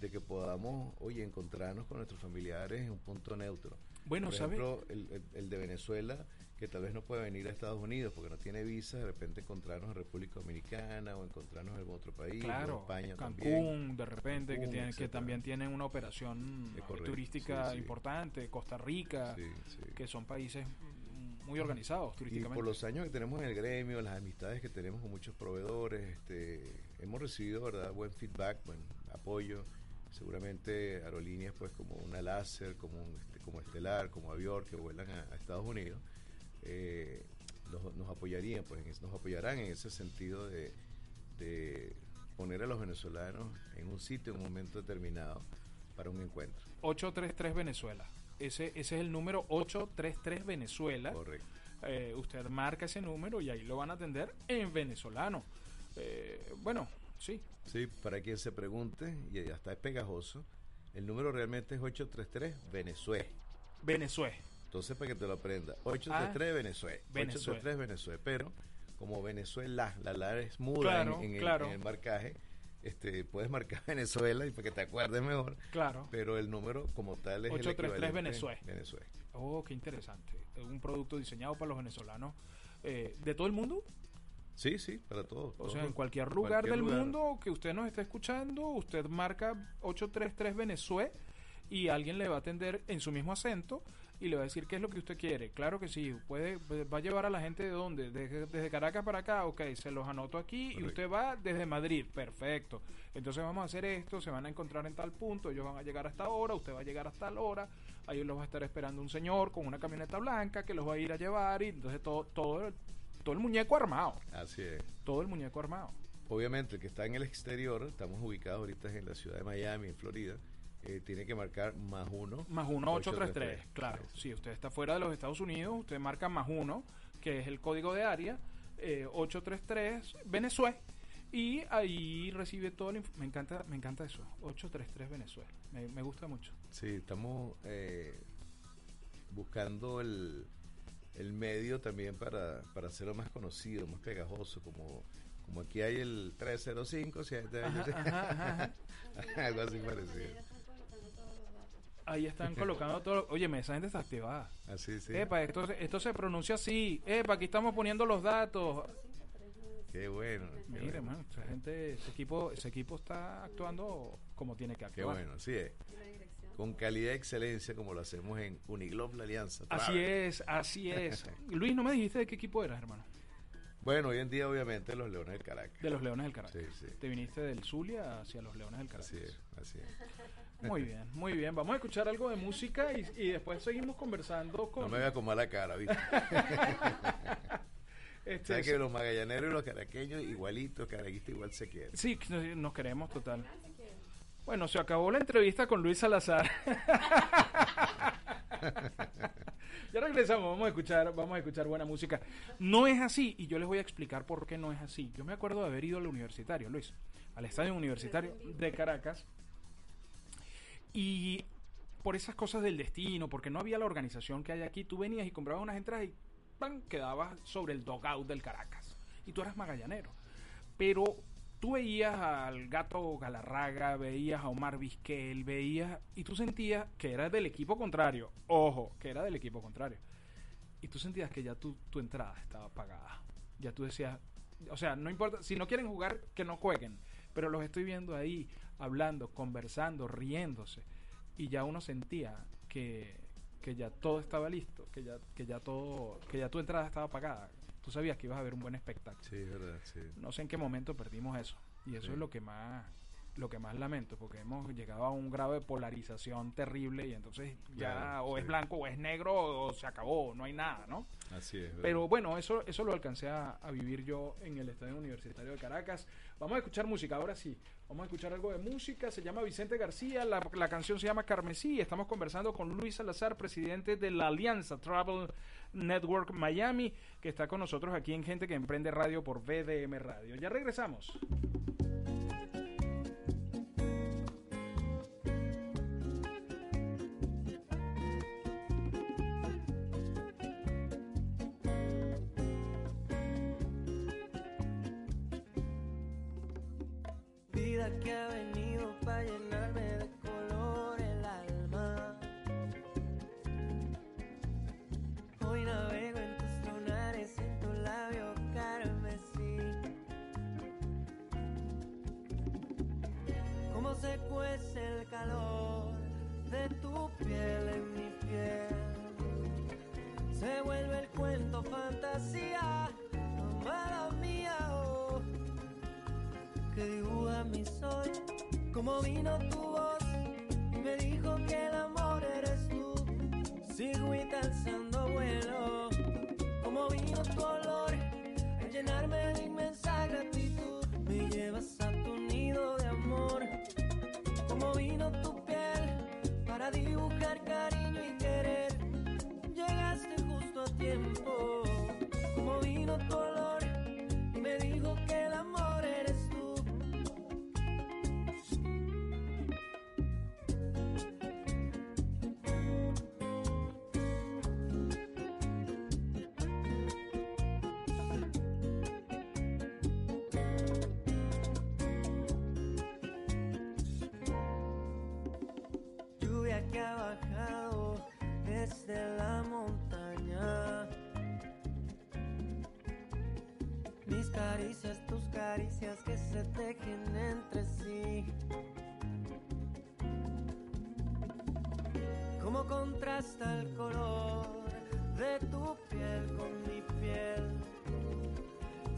de que podamos, oye, encontrarnos con nuestros familiares en un punto neutro. Bueno, Por ejemplo, el, el- el de Venezuela, que tal vez no puede venir a Estados Unidos porque no tiene visa, de repente encontrarnos en República Dominicana o encontrarnos en algún otro país, o Claro, España Cancún, también. de repente, que, Cancún, tiene, que también tienen una operación correcto, turística sí, sí. importante, Costa Rica, Sí, que son países muy organizados Y turísticamente. por los años que tenemos en el gremio, las amistades que tenemos con muchos proveedores, este, hemos recibido verdad buen feedback, buen apoyo. Seguramente aerolíneas pues como una láser, como un, este, como Estelar, como Avior que vuelan a, a Estados Unidos, eh, nos, nos apoyarían, pues nos apoyarán en ese sentido de, de poner a los venezolanos en un sitio en un momento determinado para un encuentro. 833 Venezuela. Ese, ese es el número 833 Venezuela. Correcto. Eh, usted marca ese número y ahí lo van a atender en venezolano. Eh, bueno, sí. Sí, para quien se pregunte, y hasta es pegajoso, el número realmente es 833 Venezuela. Venezuela. Entonces, para que te lo aprenda, 833 Venezuela. Ah, Venezuela. 833 Venezuela. Pero, como Venezuela, la la es muda Claro, en, en el, claro. en el marcaje, este, puedes marcar Venezuela y para que te acuerdes mejor. Claro. Pero el número como tal es 833 el equivalente Venezuela. Venezuela. Oh, qué interesante. Un producto diseñado para los venezolanos. Eh, ¿De todo el mundo? Sí, sí, para todos. O todos sea, en cualquier lugar cualquier del lugar. mundo que usted nos esté escuchando, usted marca 833 Venezuela y alguien le va a atender en su mismo acento y le va a decir qué es lo que usted quiere. Claro que sí, puede, va a llevar a la gente de dónde, desde, desde Caracas para acá, ok, se los anoto aquí y usted va desde Madrid, perfecto. Entonces vamos a hacer esto, se van a encontrar en tal punto, ellos van a llegar a esta hora, usted va a llegar hasta tal hora, ahí los va a estar esperando un señor con una camioneta blanca que los va a ir a llevar y entonces todo, todo, todo el muñeco armado, Así es. todo el muñeco armado. Obviamente el que está en el exterior, estamos ubicados ahorita en la ciudad de Miami, en Florida, eh, tiene que marcar más uno. Más uno 833, 833, claro. Sí, sí. Si usted está fuera de los Estados Unidos, usted marca más uno, que es el código de área, eh, 833 Venezuela, y ahí recibe todo el... Me encanta, me encanta eso, 833 Venezuela. Me, me gusta mucho. Sí, estamos eh, buscando el, el medio también para, para hacerlo más conocido, más pegajoso, como, como aquí hay el 305, si hay- Ajá, ajá, ajá, ajá. algo así parecido. Ahí están colocando todo... Oye, esa gente está activada. Así, sí. Epa, esto, esto se pronuncia así. Epa, aquí estamos poniendo los datos. Qué bueno. Qué Mire, bueno. man, esa gente, ese equipo, ese equipo está actuando como tiene que Qué actuar. bueno, así es. Con calidad y excelencia como lo hacemos en Uniglob La Alianza. Así es, así es. Luis, no me dijiste de qué equipo eras, hermano. Bueno, hoy en día obviamente los Leones del Caracas. De los Leones del Caracas. Sí, sí. Te viniste del Zulia hacia los Leones del Caracas. Así es, así es. Muy bien, muy bien. Vamos a escuchar algo de música y, y después seguimos conversando con... No me vea con mala cara, ¿viste? este, Sabes que los magallaneros y los caraqueños igualitos, caraquistas igual se quieren. Sí, nos- nos queremos total. Bueno, se acabó la entrevista con Luis Salazar. ya regresamos, vamos a escuchar, vamos a escuchar buena música. No es así, y yo les voy a explicar por qué no es así. Yo me acuerdo de haber ido al universitario, Luis, al estadio universitario de Caracas, y por esas cosas del destino, porque no había la organización que hay aquí, tú venías y comprabas unas entradas y ¡pam! quedabas sobre el dogout del Caracas. Y tú eras magallanero. Pero tú veías al gato Galarraga, veías a Omar Vizquel, veías y tú sentías que era del equipo contrario. Ojo, que era del equipo contrario. Y tú sentías que ya tu, tu entrada estaba pagada. Ya tú decías, o sea, no importa, si no quieren jugar, que no jueguen. Pero los estoy viendo ahí, hablando, conversando, riéndose. Y ya uno sentía que, que ya todo estaba listo, que ya, que ya todo, que ya tu entrada estaba pagada. Tú sabías que ibas a ver un buen espectáculo Sí, verdad, sí. no sé en qué momento perdimos eso y eso Sí. es lo que más lo que más lamento porque hemos llegado a un grado de polarización terrible y entonces ya Claro, o es blanco o es negro o se acabó no hay nada no Así es. pero bueno eso eso lo alcancé a, a vivir yo en el estadio universitario de Caracas. Vamos a escuchar música ahora sí. Vamos a escuchar algo de música. Se llama Vicente García la, la canción se llama Carmesí. Estamos conversando con Luis Salazar presidente de la Alianza Travel Network Miami que está con nosotros aquí en Gente que Emprende Radio por VDM Radio. Ya regresamos Que ha venido para llenarme de color el alma. Hoy navego en tus lunares, en tu labio carmesí. Cómo se cuece el calor de tu piel en mi piel. Se vuelve el cuento fantasía, amada mía. Que dibuja mi sol. Como vino tu voz y me dijo que el amor eres tú. Sigo y alzando vuelo. Como vino tu olor a llenarme de inmensa gratitud. Me llevas a tu nido de amor. Como vino tu piel para dibujar cariño y querer. Llegaste justo a tiempo. Caricias que se tejen entre sí. Cómo contrasta el color de tu piel con mi piel.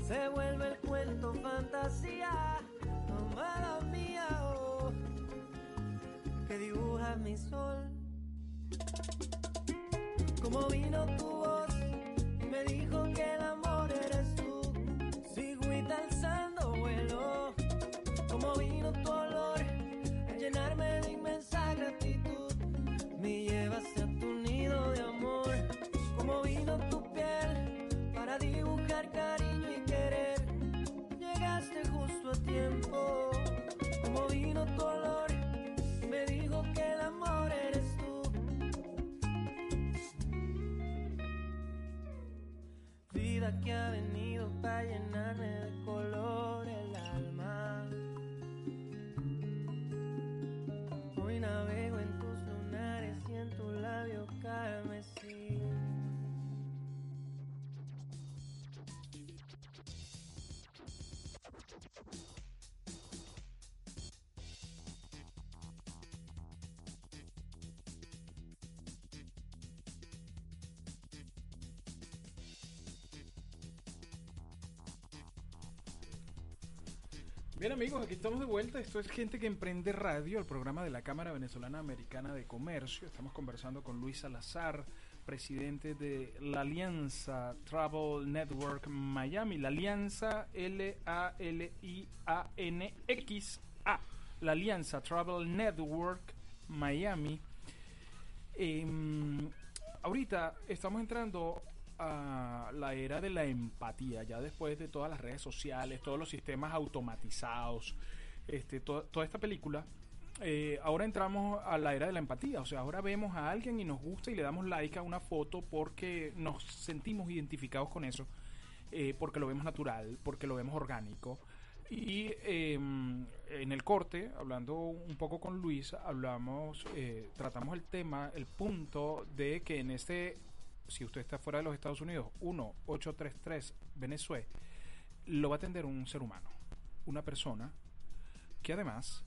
Se vuelve el cuento fantasía, amada mía, oh, que dibuja mi sol. Bien amigos, aquí estamos de vuelta. Esto es Gente que Emprende Radio, el programa de la Cámara Venezolana Americana de Comercio. Estamos conversando con Luis Salazar, presidente de la Alianza Travel Network Miami. La Alianza L-A-L-I-A-N-X-A. La Alianza Travel Network Miami. Em, ahorita estamos entrando a la era de la empatía, ya después de todas las redes sociales, todos los sistemas automatizados, este, to- toda esta película, eh, ahora entramos a la era de la empatía, o sea, ahora vemos a alguien y nos gusta y le damos like a una foto porque nos sentimos identificados con eso, eh, porque lo vemos natural, porque lo vemos orgánico. Y eh, en el corte, hablando un poco con Luis, hablamos, eh, tratamos el tema, el punto de que en este, si usted está fuera de los Estados Unidos, 1833 Venezuela, lo va a atender un ser humano, una persona que además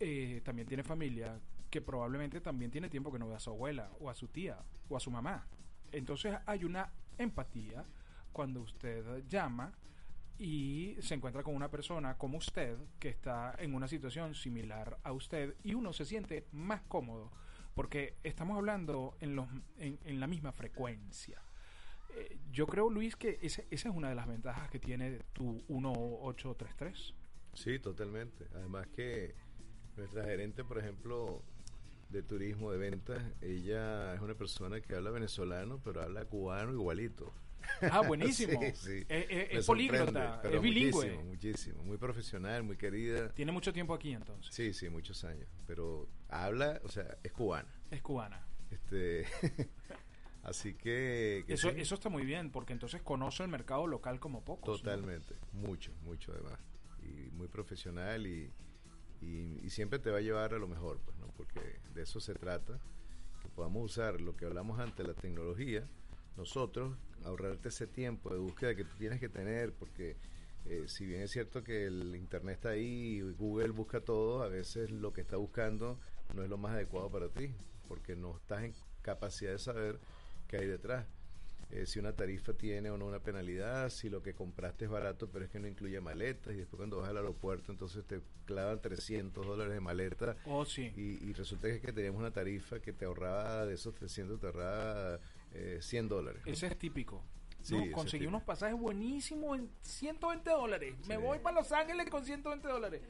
eh, también tiene familia, que probablemente también tiene tiempo que no ve a su abuela, o a su tía, o a su mamá. Entonces hay una empatía cuando usted llama y se encuentra con una persona como usted que está en una situación similar a usted y uno se siente más cómodo porque estamos hablando en, los, en, en la misma frecuencia. Eh, yo creo, Luis, que ese- esa es una de las ventajas que tiene tu 1833. Sí, totalmente. Además que nuestra gerente, por ejemplo, de turismo, de ventas, ella es una persona que habla venezolano, pero habla cubano igualito. Ah, buenísimo. Sí, sí. Es, es- es políglota, bilingüe. Muchísimo, muchísimo. Muy profesional, muy querida. Tiene mucho tiempo aquí entonces. Sí, sí, muchos años. Pero habla, o sea, es cubana. Es cubana. Este, así que, que Eso, sí, eso está muy bien, porque entonces conoce el mercado local como pocos. ¿no? totalmente, mucho, mucho además. Y muy profesional y, y, y siempre te va a llevar a lo mejor, pues, ¿no? Porque de eso se trata, que podamos usar lo que hablamos antes, la tecnología, nosotros, ahorrarte ese tiempo de búsqueda que tú tienes que tener, porque eh, si bien es cierto que el internet está ahí y Google busca todo, a veces lo que está buscando no es lo más adecuado para ti, porque no estás en capacidad de saber qué hay detrás. Eh, si una tarifa tiene o no una penalidad, si lo que compraste es barato pero es que no incluye maletas y después cuando vas al aeropuerto entonces te clavan 300 dólares de maleta Oh, sí. y, y resulta que, es que teníamos una tarifa que te ahorraba de esos 300 te ahorraba eh, 100 dólares. Ese es típico. Sí, No, conseguí unos pasajes buenísimos en 120 dólares. Me voy para Los Ángeles con 120 dólares.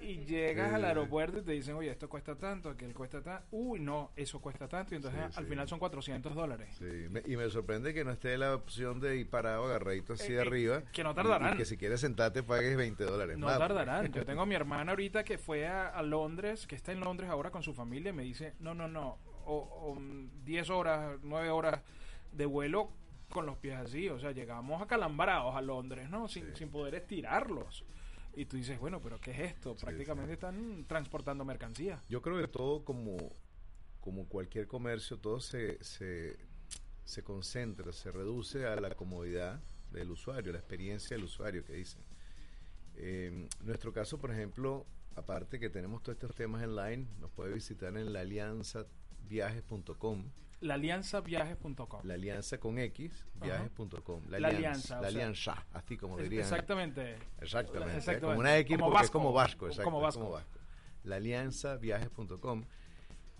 Y llegas Sí, al aeropuerto y te dicen, oye, esto cuesta tanto, aquel cuesta tanto. Uy, no, eso cuesta tanto. Y entonces Sí, al sí. final son 400 dólares. Sí, me- y me sorprende que no esté la opción de ir parado agarradito así Eh, de eh, arriba. que no tardarán. Y, que si quieres sentarte pagues 20 dólares. No más, tardarán. Yo tengo a mi hermana ahorita que fue a, a Londres, que está en Londres ahora con su familia, y me dice, no, no, no, o, o, mm, 10 horas, 9 horas de vuelo con los pies así, o sea, llegamos acalambrados a Londres, ¿no? Sin, sin poder estirarlos. Y tú dices, bueno, pero ¿qué es esto? Sí, Prácticamente están transportando mercancía. Yo creo que todo como, como cualquier comercio, todo se, se, se concentra, se reduce a la comodidad del usuario, la experiencia del usuario que dicen. Eh, nuestro caso, por ejemplo, aparte que tenemos todos estos temas online, nos puede visitar en la alianza lalianzaviajes.com. Lalianzaviajes.com. La alianza con X, viajes.com. La, La alianza. alianza, La sea, alianza, así como Es- dirían. Exactamente. Exactamente. ¿eh? Exactamente. Como una X Como porque es vasco. como vasco. Exacto, Como es vasco. como vasco. La alianza viajes.com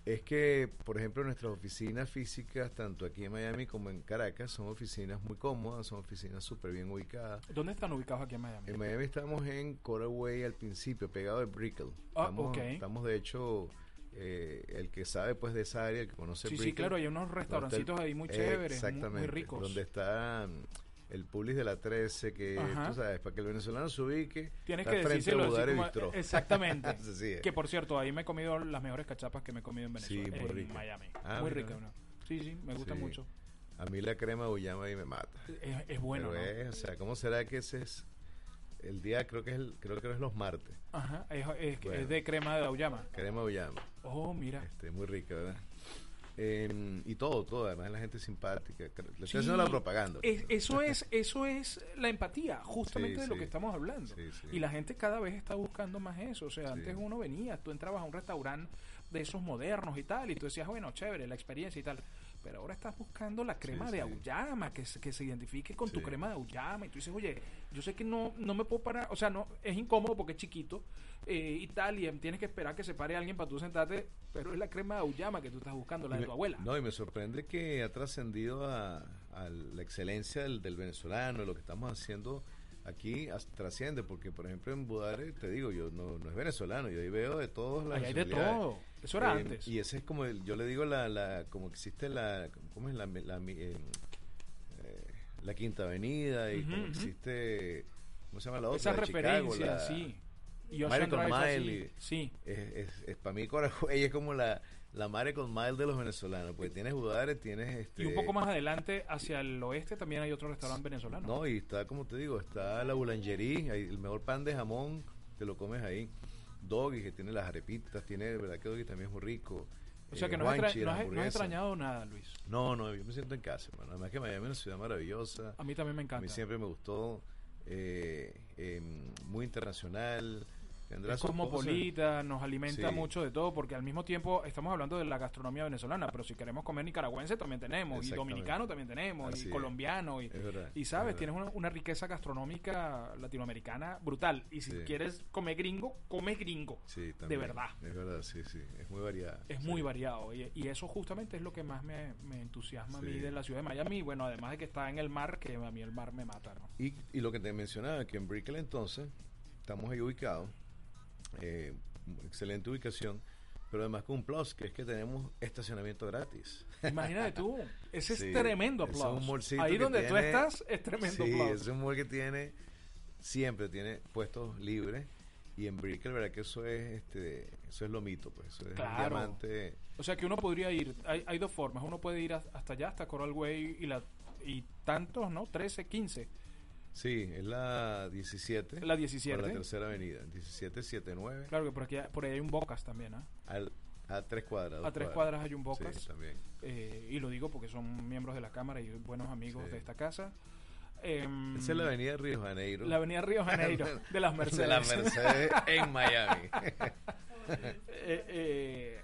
es que, por ejemplo, nuestras oficinas físicas, tanto aquí en Miami como en Caracas, son oficinas muy cómodas, son oficinas súper bien ubicadas. ¿Dónde están ubicados aquí en Miami? En Miami estamos en Coral Way al principio, pegado de Brickell. Ah, estamos, ok. estamos, de hecho, eh, el que sabe pues de esa área, el que conoce Sí, sí, claro, hay unos restaurancitos ahí muy eh, chéveres, muy- Exactamente. muy ricos. Donde está mm, el Pulis de la 13, que Ajá. tú sabes, para que el venezolano se ubique, Tienes que frente decírselo como- Bistró. Exactamente. Así es. que por cierto, ahí me he comido las mejores cachapas que me he comido en Venezuela. Sí, muy en rica. Miami. Ah, muy rica, ¿no? Sí, sí, me gusta Sí. mucho. A mí la crema Uyama ahí me mata. Es, es bueno, Pero ¿no? es, o sea, ¿cómo será que ese es el día, creo que es el, creo que es los martes, Ajá, es, es- Bueno. es de crema de auyama. crema Uyama. Oh, mira. Este, muy rica, ¿verdad? Eh, y todo, todo, además la gente simpática. Le estoy Sí, haciendo la propaganda. es- eso es eso es la empatía, justamente Sí, de lo sí. que estamos hablando. Y la gente cada vez está buscando más eso. O sea, antes uno venía, tú entrabas a un restaurante de esos modernos y tal, y tú decías, bueno, chévere, la experiencia y tal. Pero ahora estás buscando la crema de auyama, que se, que se identifique con tu crema de auyama. Y tú dices, oye, yo sé que no, no me puedo parar, o sea, no es incómodo porque es chiquito eh, y tal, y tienes que esperar que se pare alguien para tú sentarte, pero es la crema de auyama que tú estás buscando, la Y de me- tu abuela. No, y me sorprende que ha trascendido a, a la excelencia del, del venezolano, lo que estamos haciendo aquí as- trasciende, porque por ejemplo en Budare, te digo, yo no, no es venezolano, yo ahí veo de todos las Ahí hay de todo. Eso era Eh, antes. Y ese es como, el- yo le digo, la, la como existe la, ¿cómo es la, la, eh, la Quinta Avenida y como existe, ¿cómo se llama la otra? Esa referencia, la- sí. Y Miracle Mile sí. es, es, es para mí Corajuey es como la, la con mile de los venezolanos, porque tienes Budare, tienes este Y un poco más adelante, hacia el oeste, también hay otro restaurante venezolano. No, y está, como te digo, está la boulangerie, hay el mejor pan de jamón, te lo comes ahí. Doggy, que tiene las arepitas, tiene, verdad que Doggy también es muy rico. O sea Eh, que no has, no has- extrañado nada, Luis. No, no, yo me siento en casa, hermano. Además que Miami es una ciudad maravillosa. A mí también me A encanta. mí siempre me gustó. eh, em, muy internacional. Es cosmopolita, nos alimenta Sí. mucho de todo, porque al mismo tiempo estamos hablando de la gastronomía venezolana, pero si queremos comer nicaragüense también tenemos, y dominicano también tenemos, Así y colombiano, y, verdad, y es sabes, tienes una, una riqueza gastronómica latinoamericana brutal. Y si Sí. quieres comer gringo, come gringo. Sí, de verdad. Es verdad, sí, sí. Es muy variada. Es muy variado y, y eso justamente es lo que más me, me entusiasma a mí de la ciudad de Miami. Bueno, además de que está en el mar, que a mí el mar me mata, ¿no? Y, y lo que te mencionaba, que en Brickell entonces, estamos ahí ubicados, eh, excelente ubicación, pero además con un plus, que es que tenemos estacionamiento gratis. Imagínate tú, ese Sí, es tremendo es un mallcito Ahí donde tú tiene- estás es tremendo sí, aplauso. es un mall que tiene, siempre tiene puestos libres, y en Brickell, verdad que eso es, este, eso es lo mito, pues, eso es Claro. diamante. O sea que uno podría ir, hay, hay dos formas, uno puede ir hasta allá, hasta Coral Way y, la, y tantos, ¿no? 13, 15. Sí, es la 17. La 17. Por la tercera avenida, 1779. Claro que por aquí por ahí hay un Bocas también, ¿ah? A tres cuadras. A tres cuadras hay un Sí, Bocas. también. Eh, y lo digo porque son miembros de la Cámara y buenos amigos Sí. de esta casa. Em, Esa es la avenida Río Janeiro. La avenida Río Janeiro, de las Mercedes. De las Mercedes en Miami. Eh,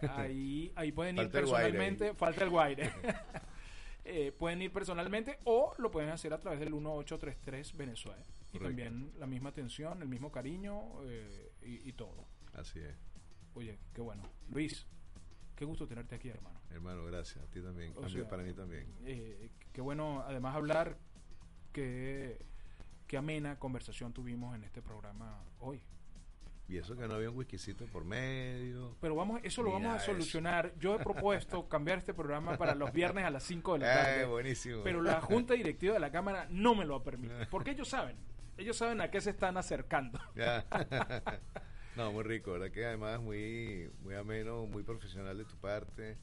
eh, ahí, ahí pueden ir Falta el guaire personalmente. ahí. Falta el guaire. Eh, pueden ir personalmente o lo pueden hacer a través del 1833 Venezuela. Y Correcto. también la misma atención, el mismo cariño eh, y, y todo. Así es. Oye, qué bueno. Luis, qué gusto tenerte aquí, hermano. Hermano, gracias. A ti también. O sea, para mí también. Eh, qué bueno, además, hablar. Qué, qué amena conversación tuvimos en este programa hoy. Y eso que no había un whiskycito por medio. Pero vamos, eso lo vamos a eso. solucionar. Yo he propuesto cambiar este programa para los viernes a las 5 de la tarde. Eh, buenísimo. Pero la junta directiva de la Cámara no me lo ha permitido. Porque ellos saben. Ellos saben a qué se están acercando. Ya. no, muy rico, ¿verdad? Que además muy, muy ameno, muy profesional de tu parte.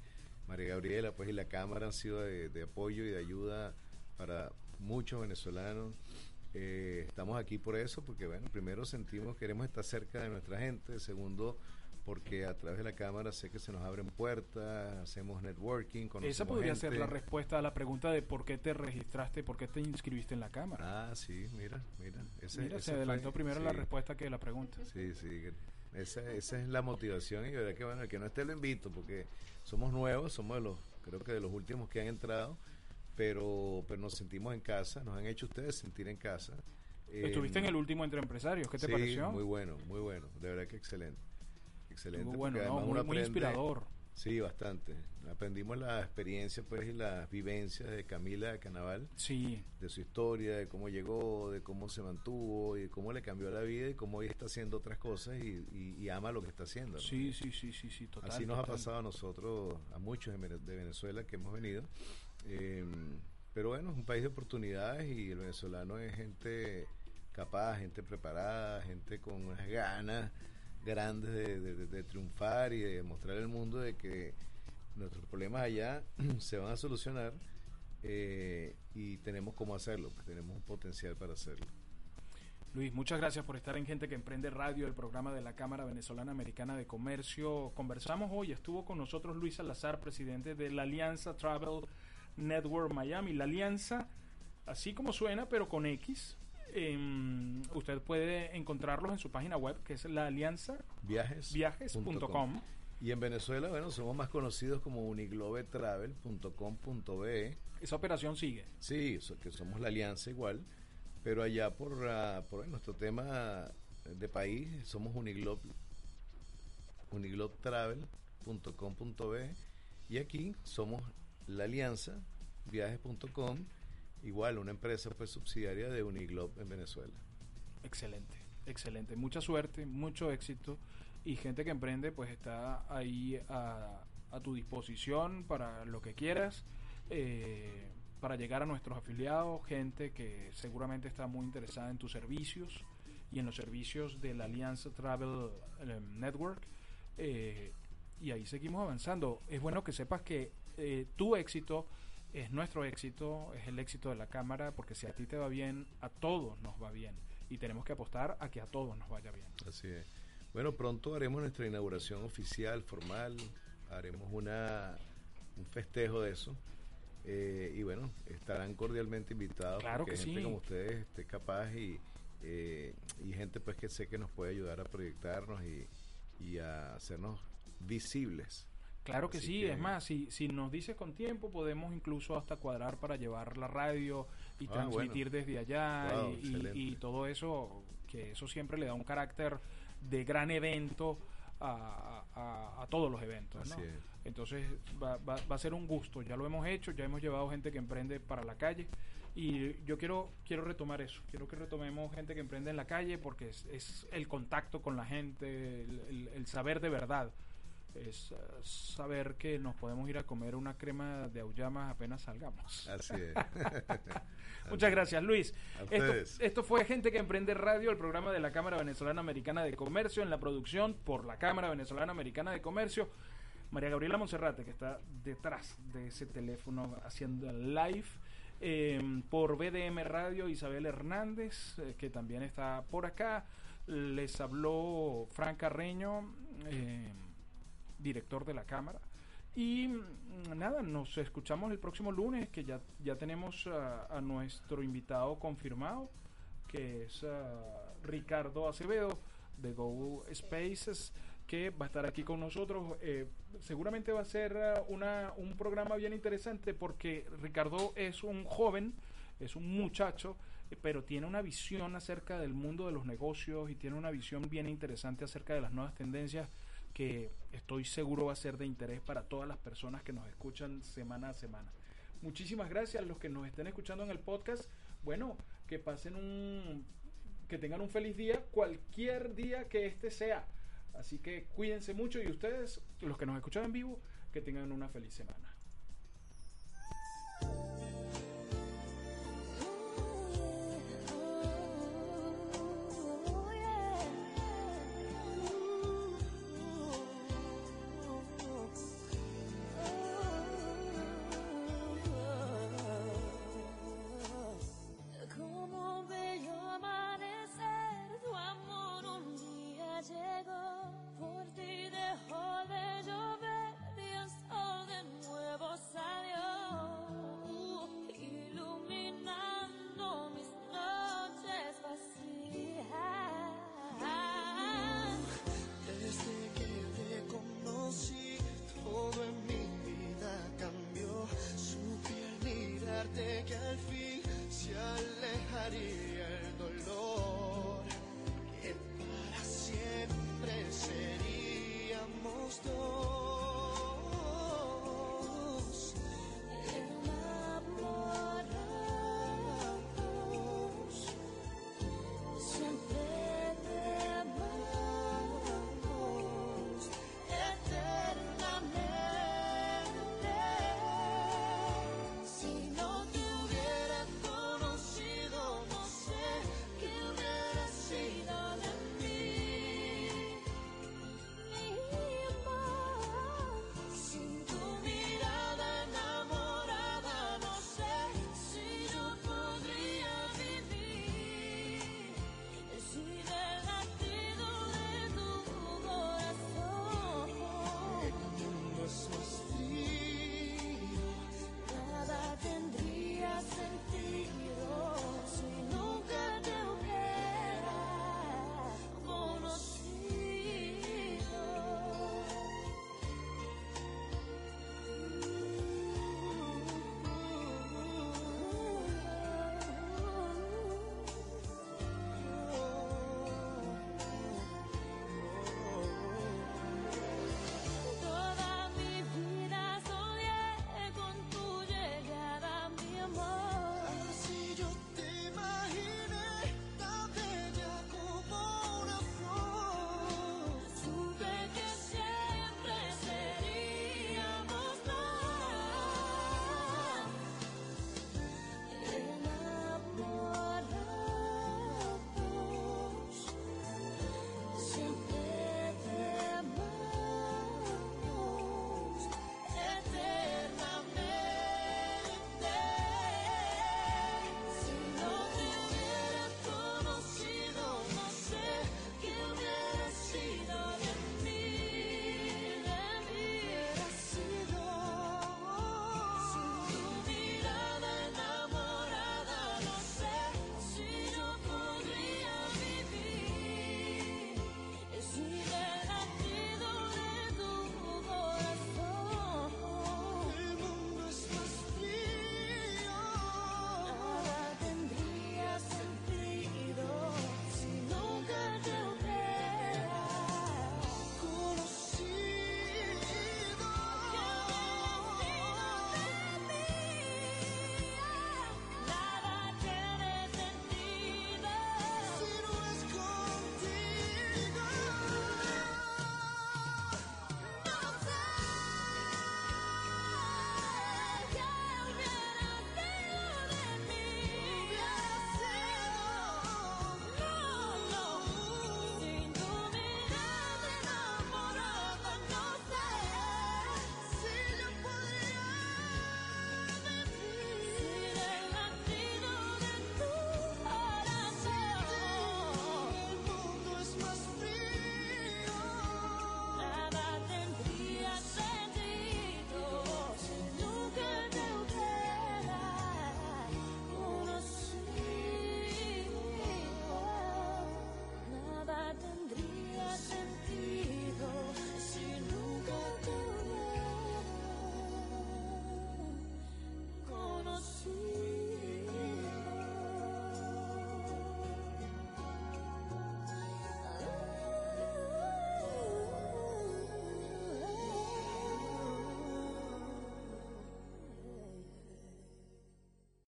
María Gabriela, pues y la Cámara han sido de, de apoyo y de ayuda para muchos venezolanos. Eh, estamos aquí por eso, porque bueno, primero sentimos queremos estar cerca de nuestra gente, segundo porque a través de la cámara sé que se nos abren puertas, hacemos networking, conocemos Esa podría gente. ser la respuesta a la pregunta de por qué te registraste, por qué te inscribiste en la Cámara. Ah, sí, mira, mira. Ese, Mira, ese se adelantó fue- primero la respuesta que la pregunta. Sí, sí. esa, esa es la motivación y verdad que bueno, el que no esté lo invito porque somos nuevos, somos de los, creo que de los últimos que han entrado, pero, pero nos sentimos en casa, nos han hecho ustedes sentir en casa. Estuviste en el último entre empresarios, ¿qué te sí, pareció? Muy bueno, muy bueno, de verdad que excelente. Excelente. Estuvo bueno, muy, muy inspirador. Sí, bastante. Aprendimos la experiencia pues y las vivencias de Camila de Canaval, Sí, de su historia, de cómo llegó, de cómo se mantuvo y de cómo le cambió la vida y cómo hoy está haciendo otras cosas y, y- y ama lo que está haciendo. ¿no? sí, sí, sí, sí, sí, total. Así nos ha pasado a nosotros, a muchos de Venezuela que hemos venido. Eh, pero bueno, es un país de oportunidades y el venezolano es gente capaz, gente preparada, gente con unas ganas grandes de, de- de- triunfar y de mostrar al mundo de que nuestros problemas allá se van a solucionar eh, y tenemos cómo hacerlo, pues tenemos un potencial para hacerlo. Luis, muchas gracias por estar en Gente que Emprende Radio, el programa de la Cámara Venezolana Americana de Comercio. Conversamos hoy, estuvo con nosotros Luis Salazar, presidente de la Alianza Travel Network Miami. La Alianza, así como suena, pero con X. Em, usted puede encontrarlos en su página web, que es la alianza Viajes. viajes.com. Y en Venezuela, bueno, somos más conocidos como uniglobetravel.com.be. Esa operación sigue. Sí, que somos la alianza igual, pero allá por, ah, por nuestro tema de país somos Uniglob, uniglobtravel.com.be y aquí somos la alianza viajes.com, igual una empresa pues subsidiaria de Uniglob en Venezuela. Excelente, excelente. Mucha suerte, mucho éxito y gente que emprende pues está ahí a, a tu disposición para lo que quieras, eh, para llegar a nuestros afiliados, gente que seguramente está muy interesada en tus servicios y en los servicios de la Alianza Travel eh, Network. eh, y ahí seguimos avanzando. Es bueno que sepas que eh, tu éxito es nuestro éxito, es el éxito de la Cámara, porque si a ti te va bien, a todos nos va bien. Y tenemos que apostar a que a todos nos vaya bien. Así es. Bueno, pronto haremos nuestra inauguración oficial, formal, haremos una un festejo de eso. Eh, y bueno, estarán cordialmente invitados. Claro que gente sí. como ustedes esté capaz y, eh, y gente pues que sé que nos puede ayudar a proyectarnos y, y a hacernos visibles. Claro que Así sí, que- es más, si, si nos dices con tiempo, podemos incluso hasta cuadrar para llevar la radio y Ah, transmitir bueno. desde allá Wow, y- y, excelente. y todo eso, que eso siempre le da un carácter de gran evento a, a- a todos los eventos. ¿no? Así es. Entonces va, va- va a ser un gusto, ya lo hemos hecho, ya hemos llevado gente que emprende para la calle y yo quiero, quiero retomar eso, quiero que retomemos gente que emprende en la calle porque es, es el contacto con la gente, el, el- el saber de verdad, es eh, saber que nos podemos ir a comer una crema de aullamas apenas salgamos. Así es. Muchas gracias, Luis. Esto, fue Gente que Emprende Radio, el programa de la Cámara Venezolana Americana de Comercio, en la producción por la Cámara Venezolana Americana de Comercio. María Gabriela Monserrate, que está detrás de ese teléfono haciendo live. eh, por BDM Radio, Isabel Hernández, eh, que también está por acá. Les habló Fran Carreño, eh, director de la Cámara. Y mm, nada, nos escuchamos el próximo lunes, que ya, ya tenemos a, a nuestro invitado confirmado, que es ah, Ricardo Acevedo de Go Spaces, que va a estar aquí con nosotros. Eh, seguramente va a ser ah, una, un programa bien interesante porque Ricardo es un joven, es un muchacho, eh, pero tiene una visión acerca del mundo de los negocios y tiene una visión bien interesante acerca de las nuevas tendencias que estoy seguro va a ser de interés para todas las personas que nos escuchan semana a semana. Muchísimas gracias a los que nos estén escuchando en el podcast. Bueno, que pasen un que tengan un feliz día cualquier día que este sea. Así que cuídense mucho y ustedes, los que nos escuchan en vivo, que tengan una feliz semana.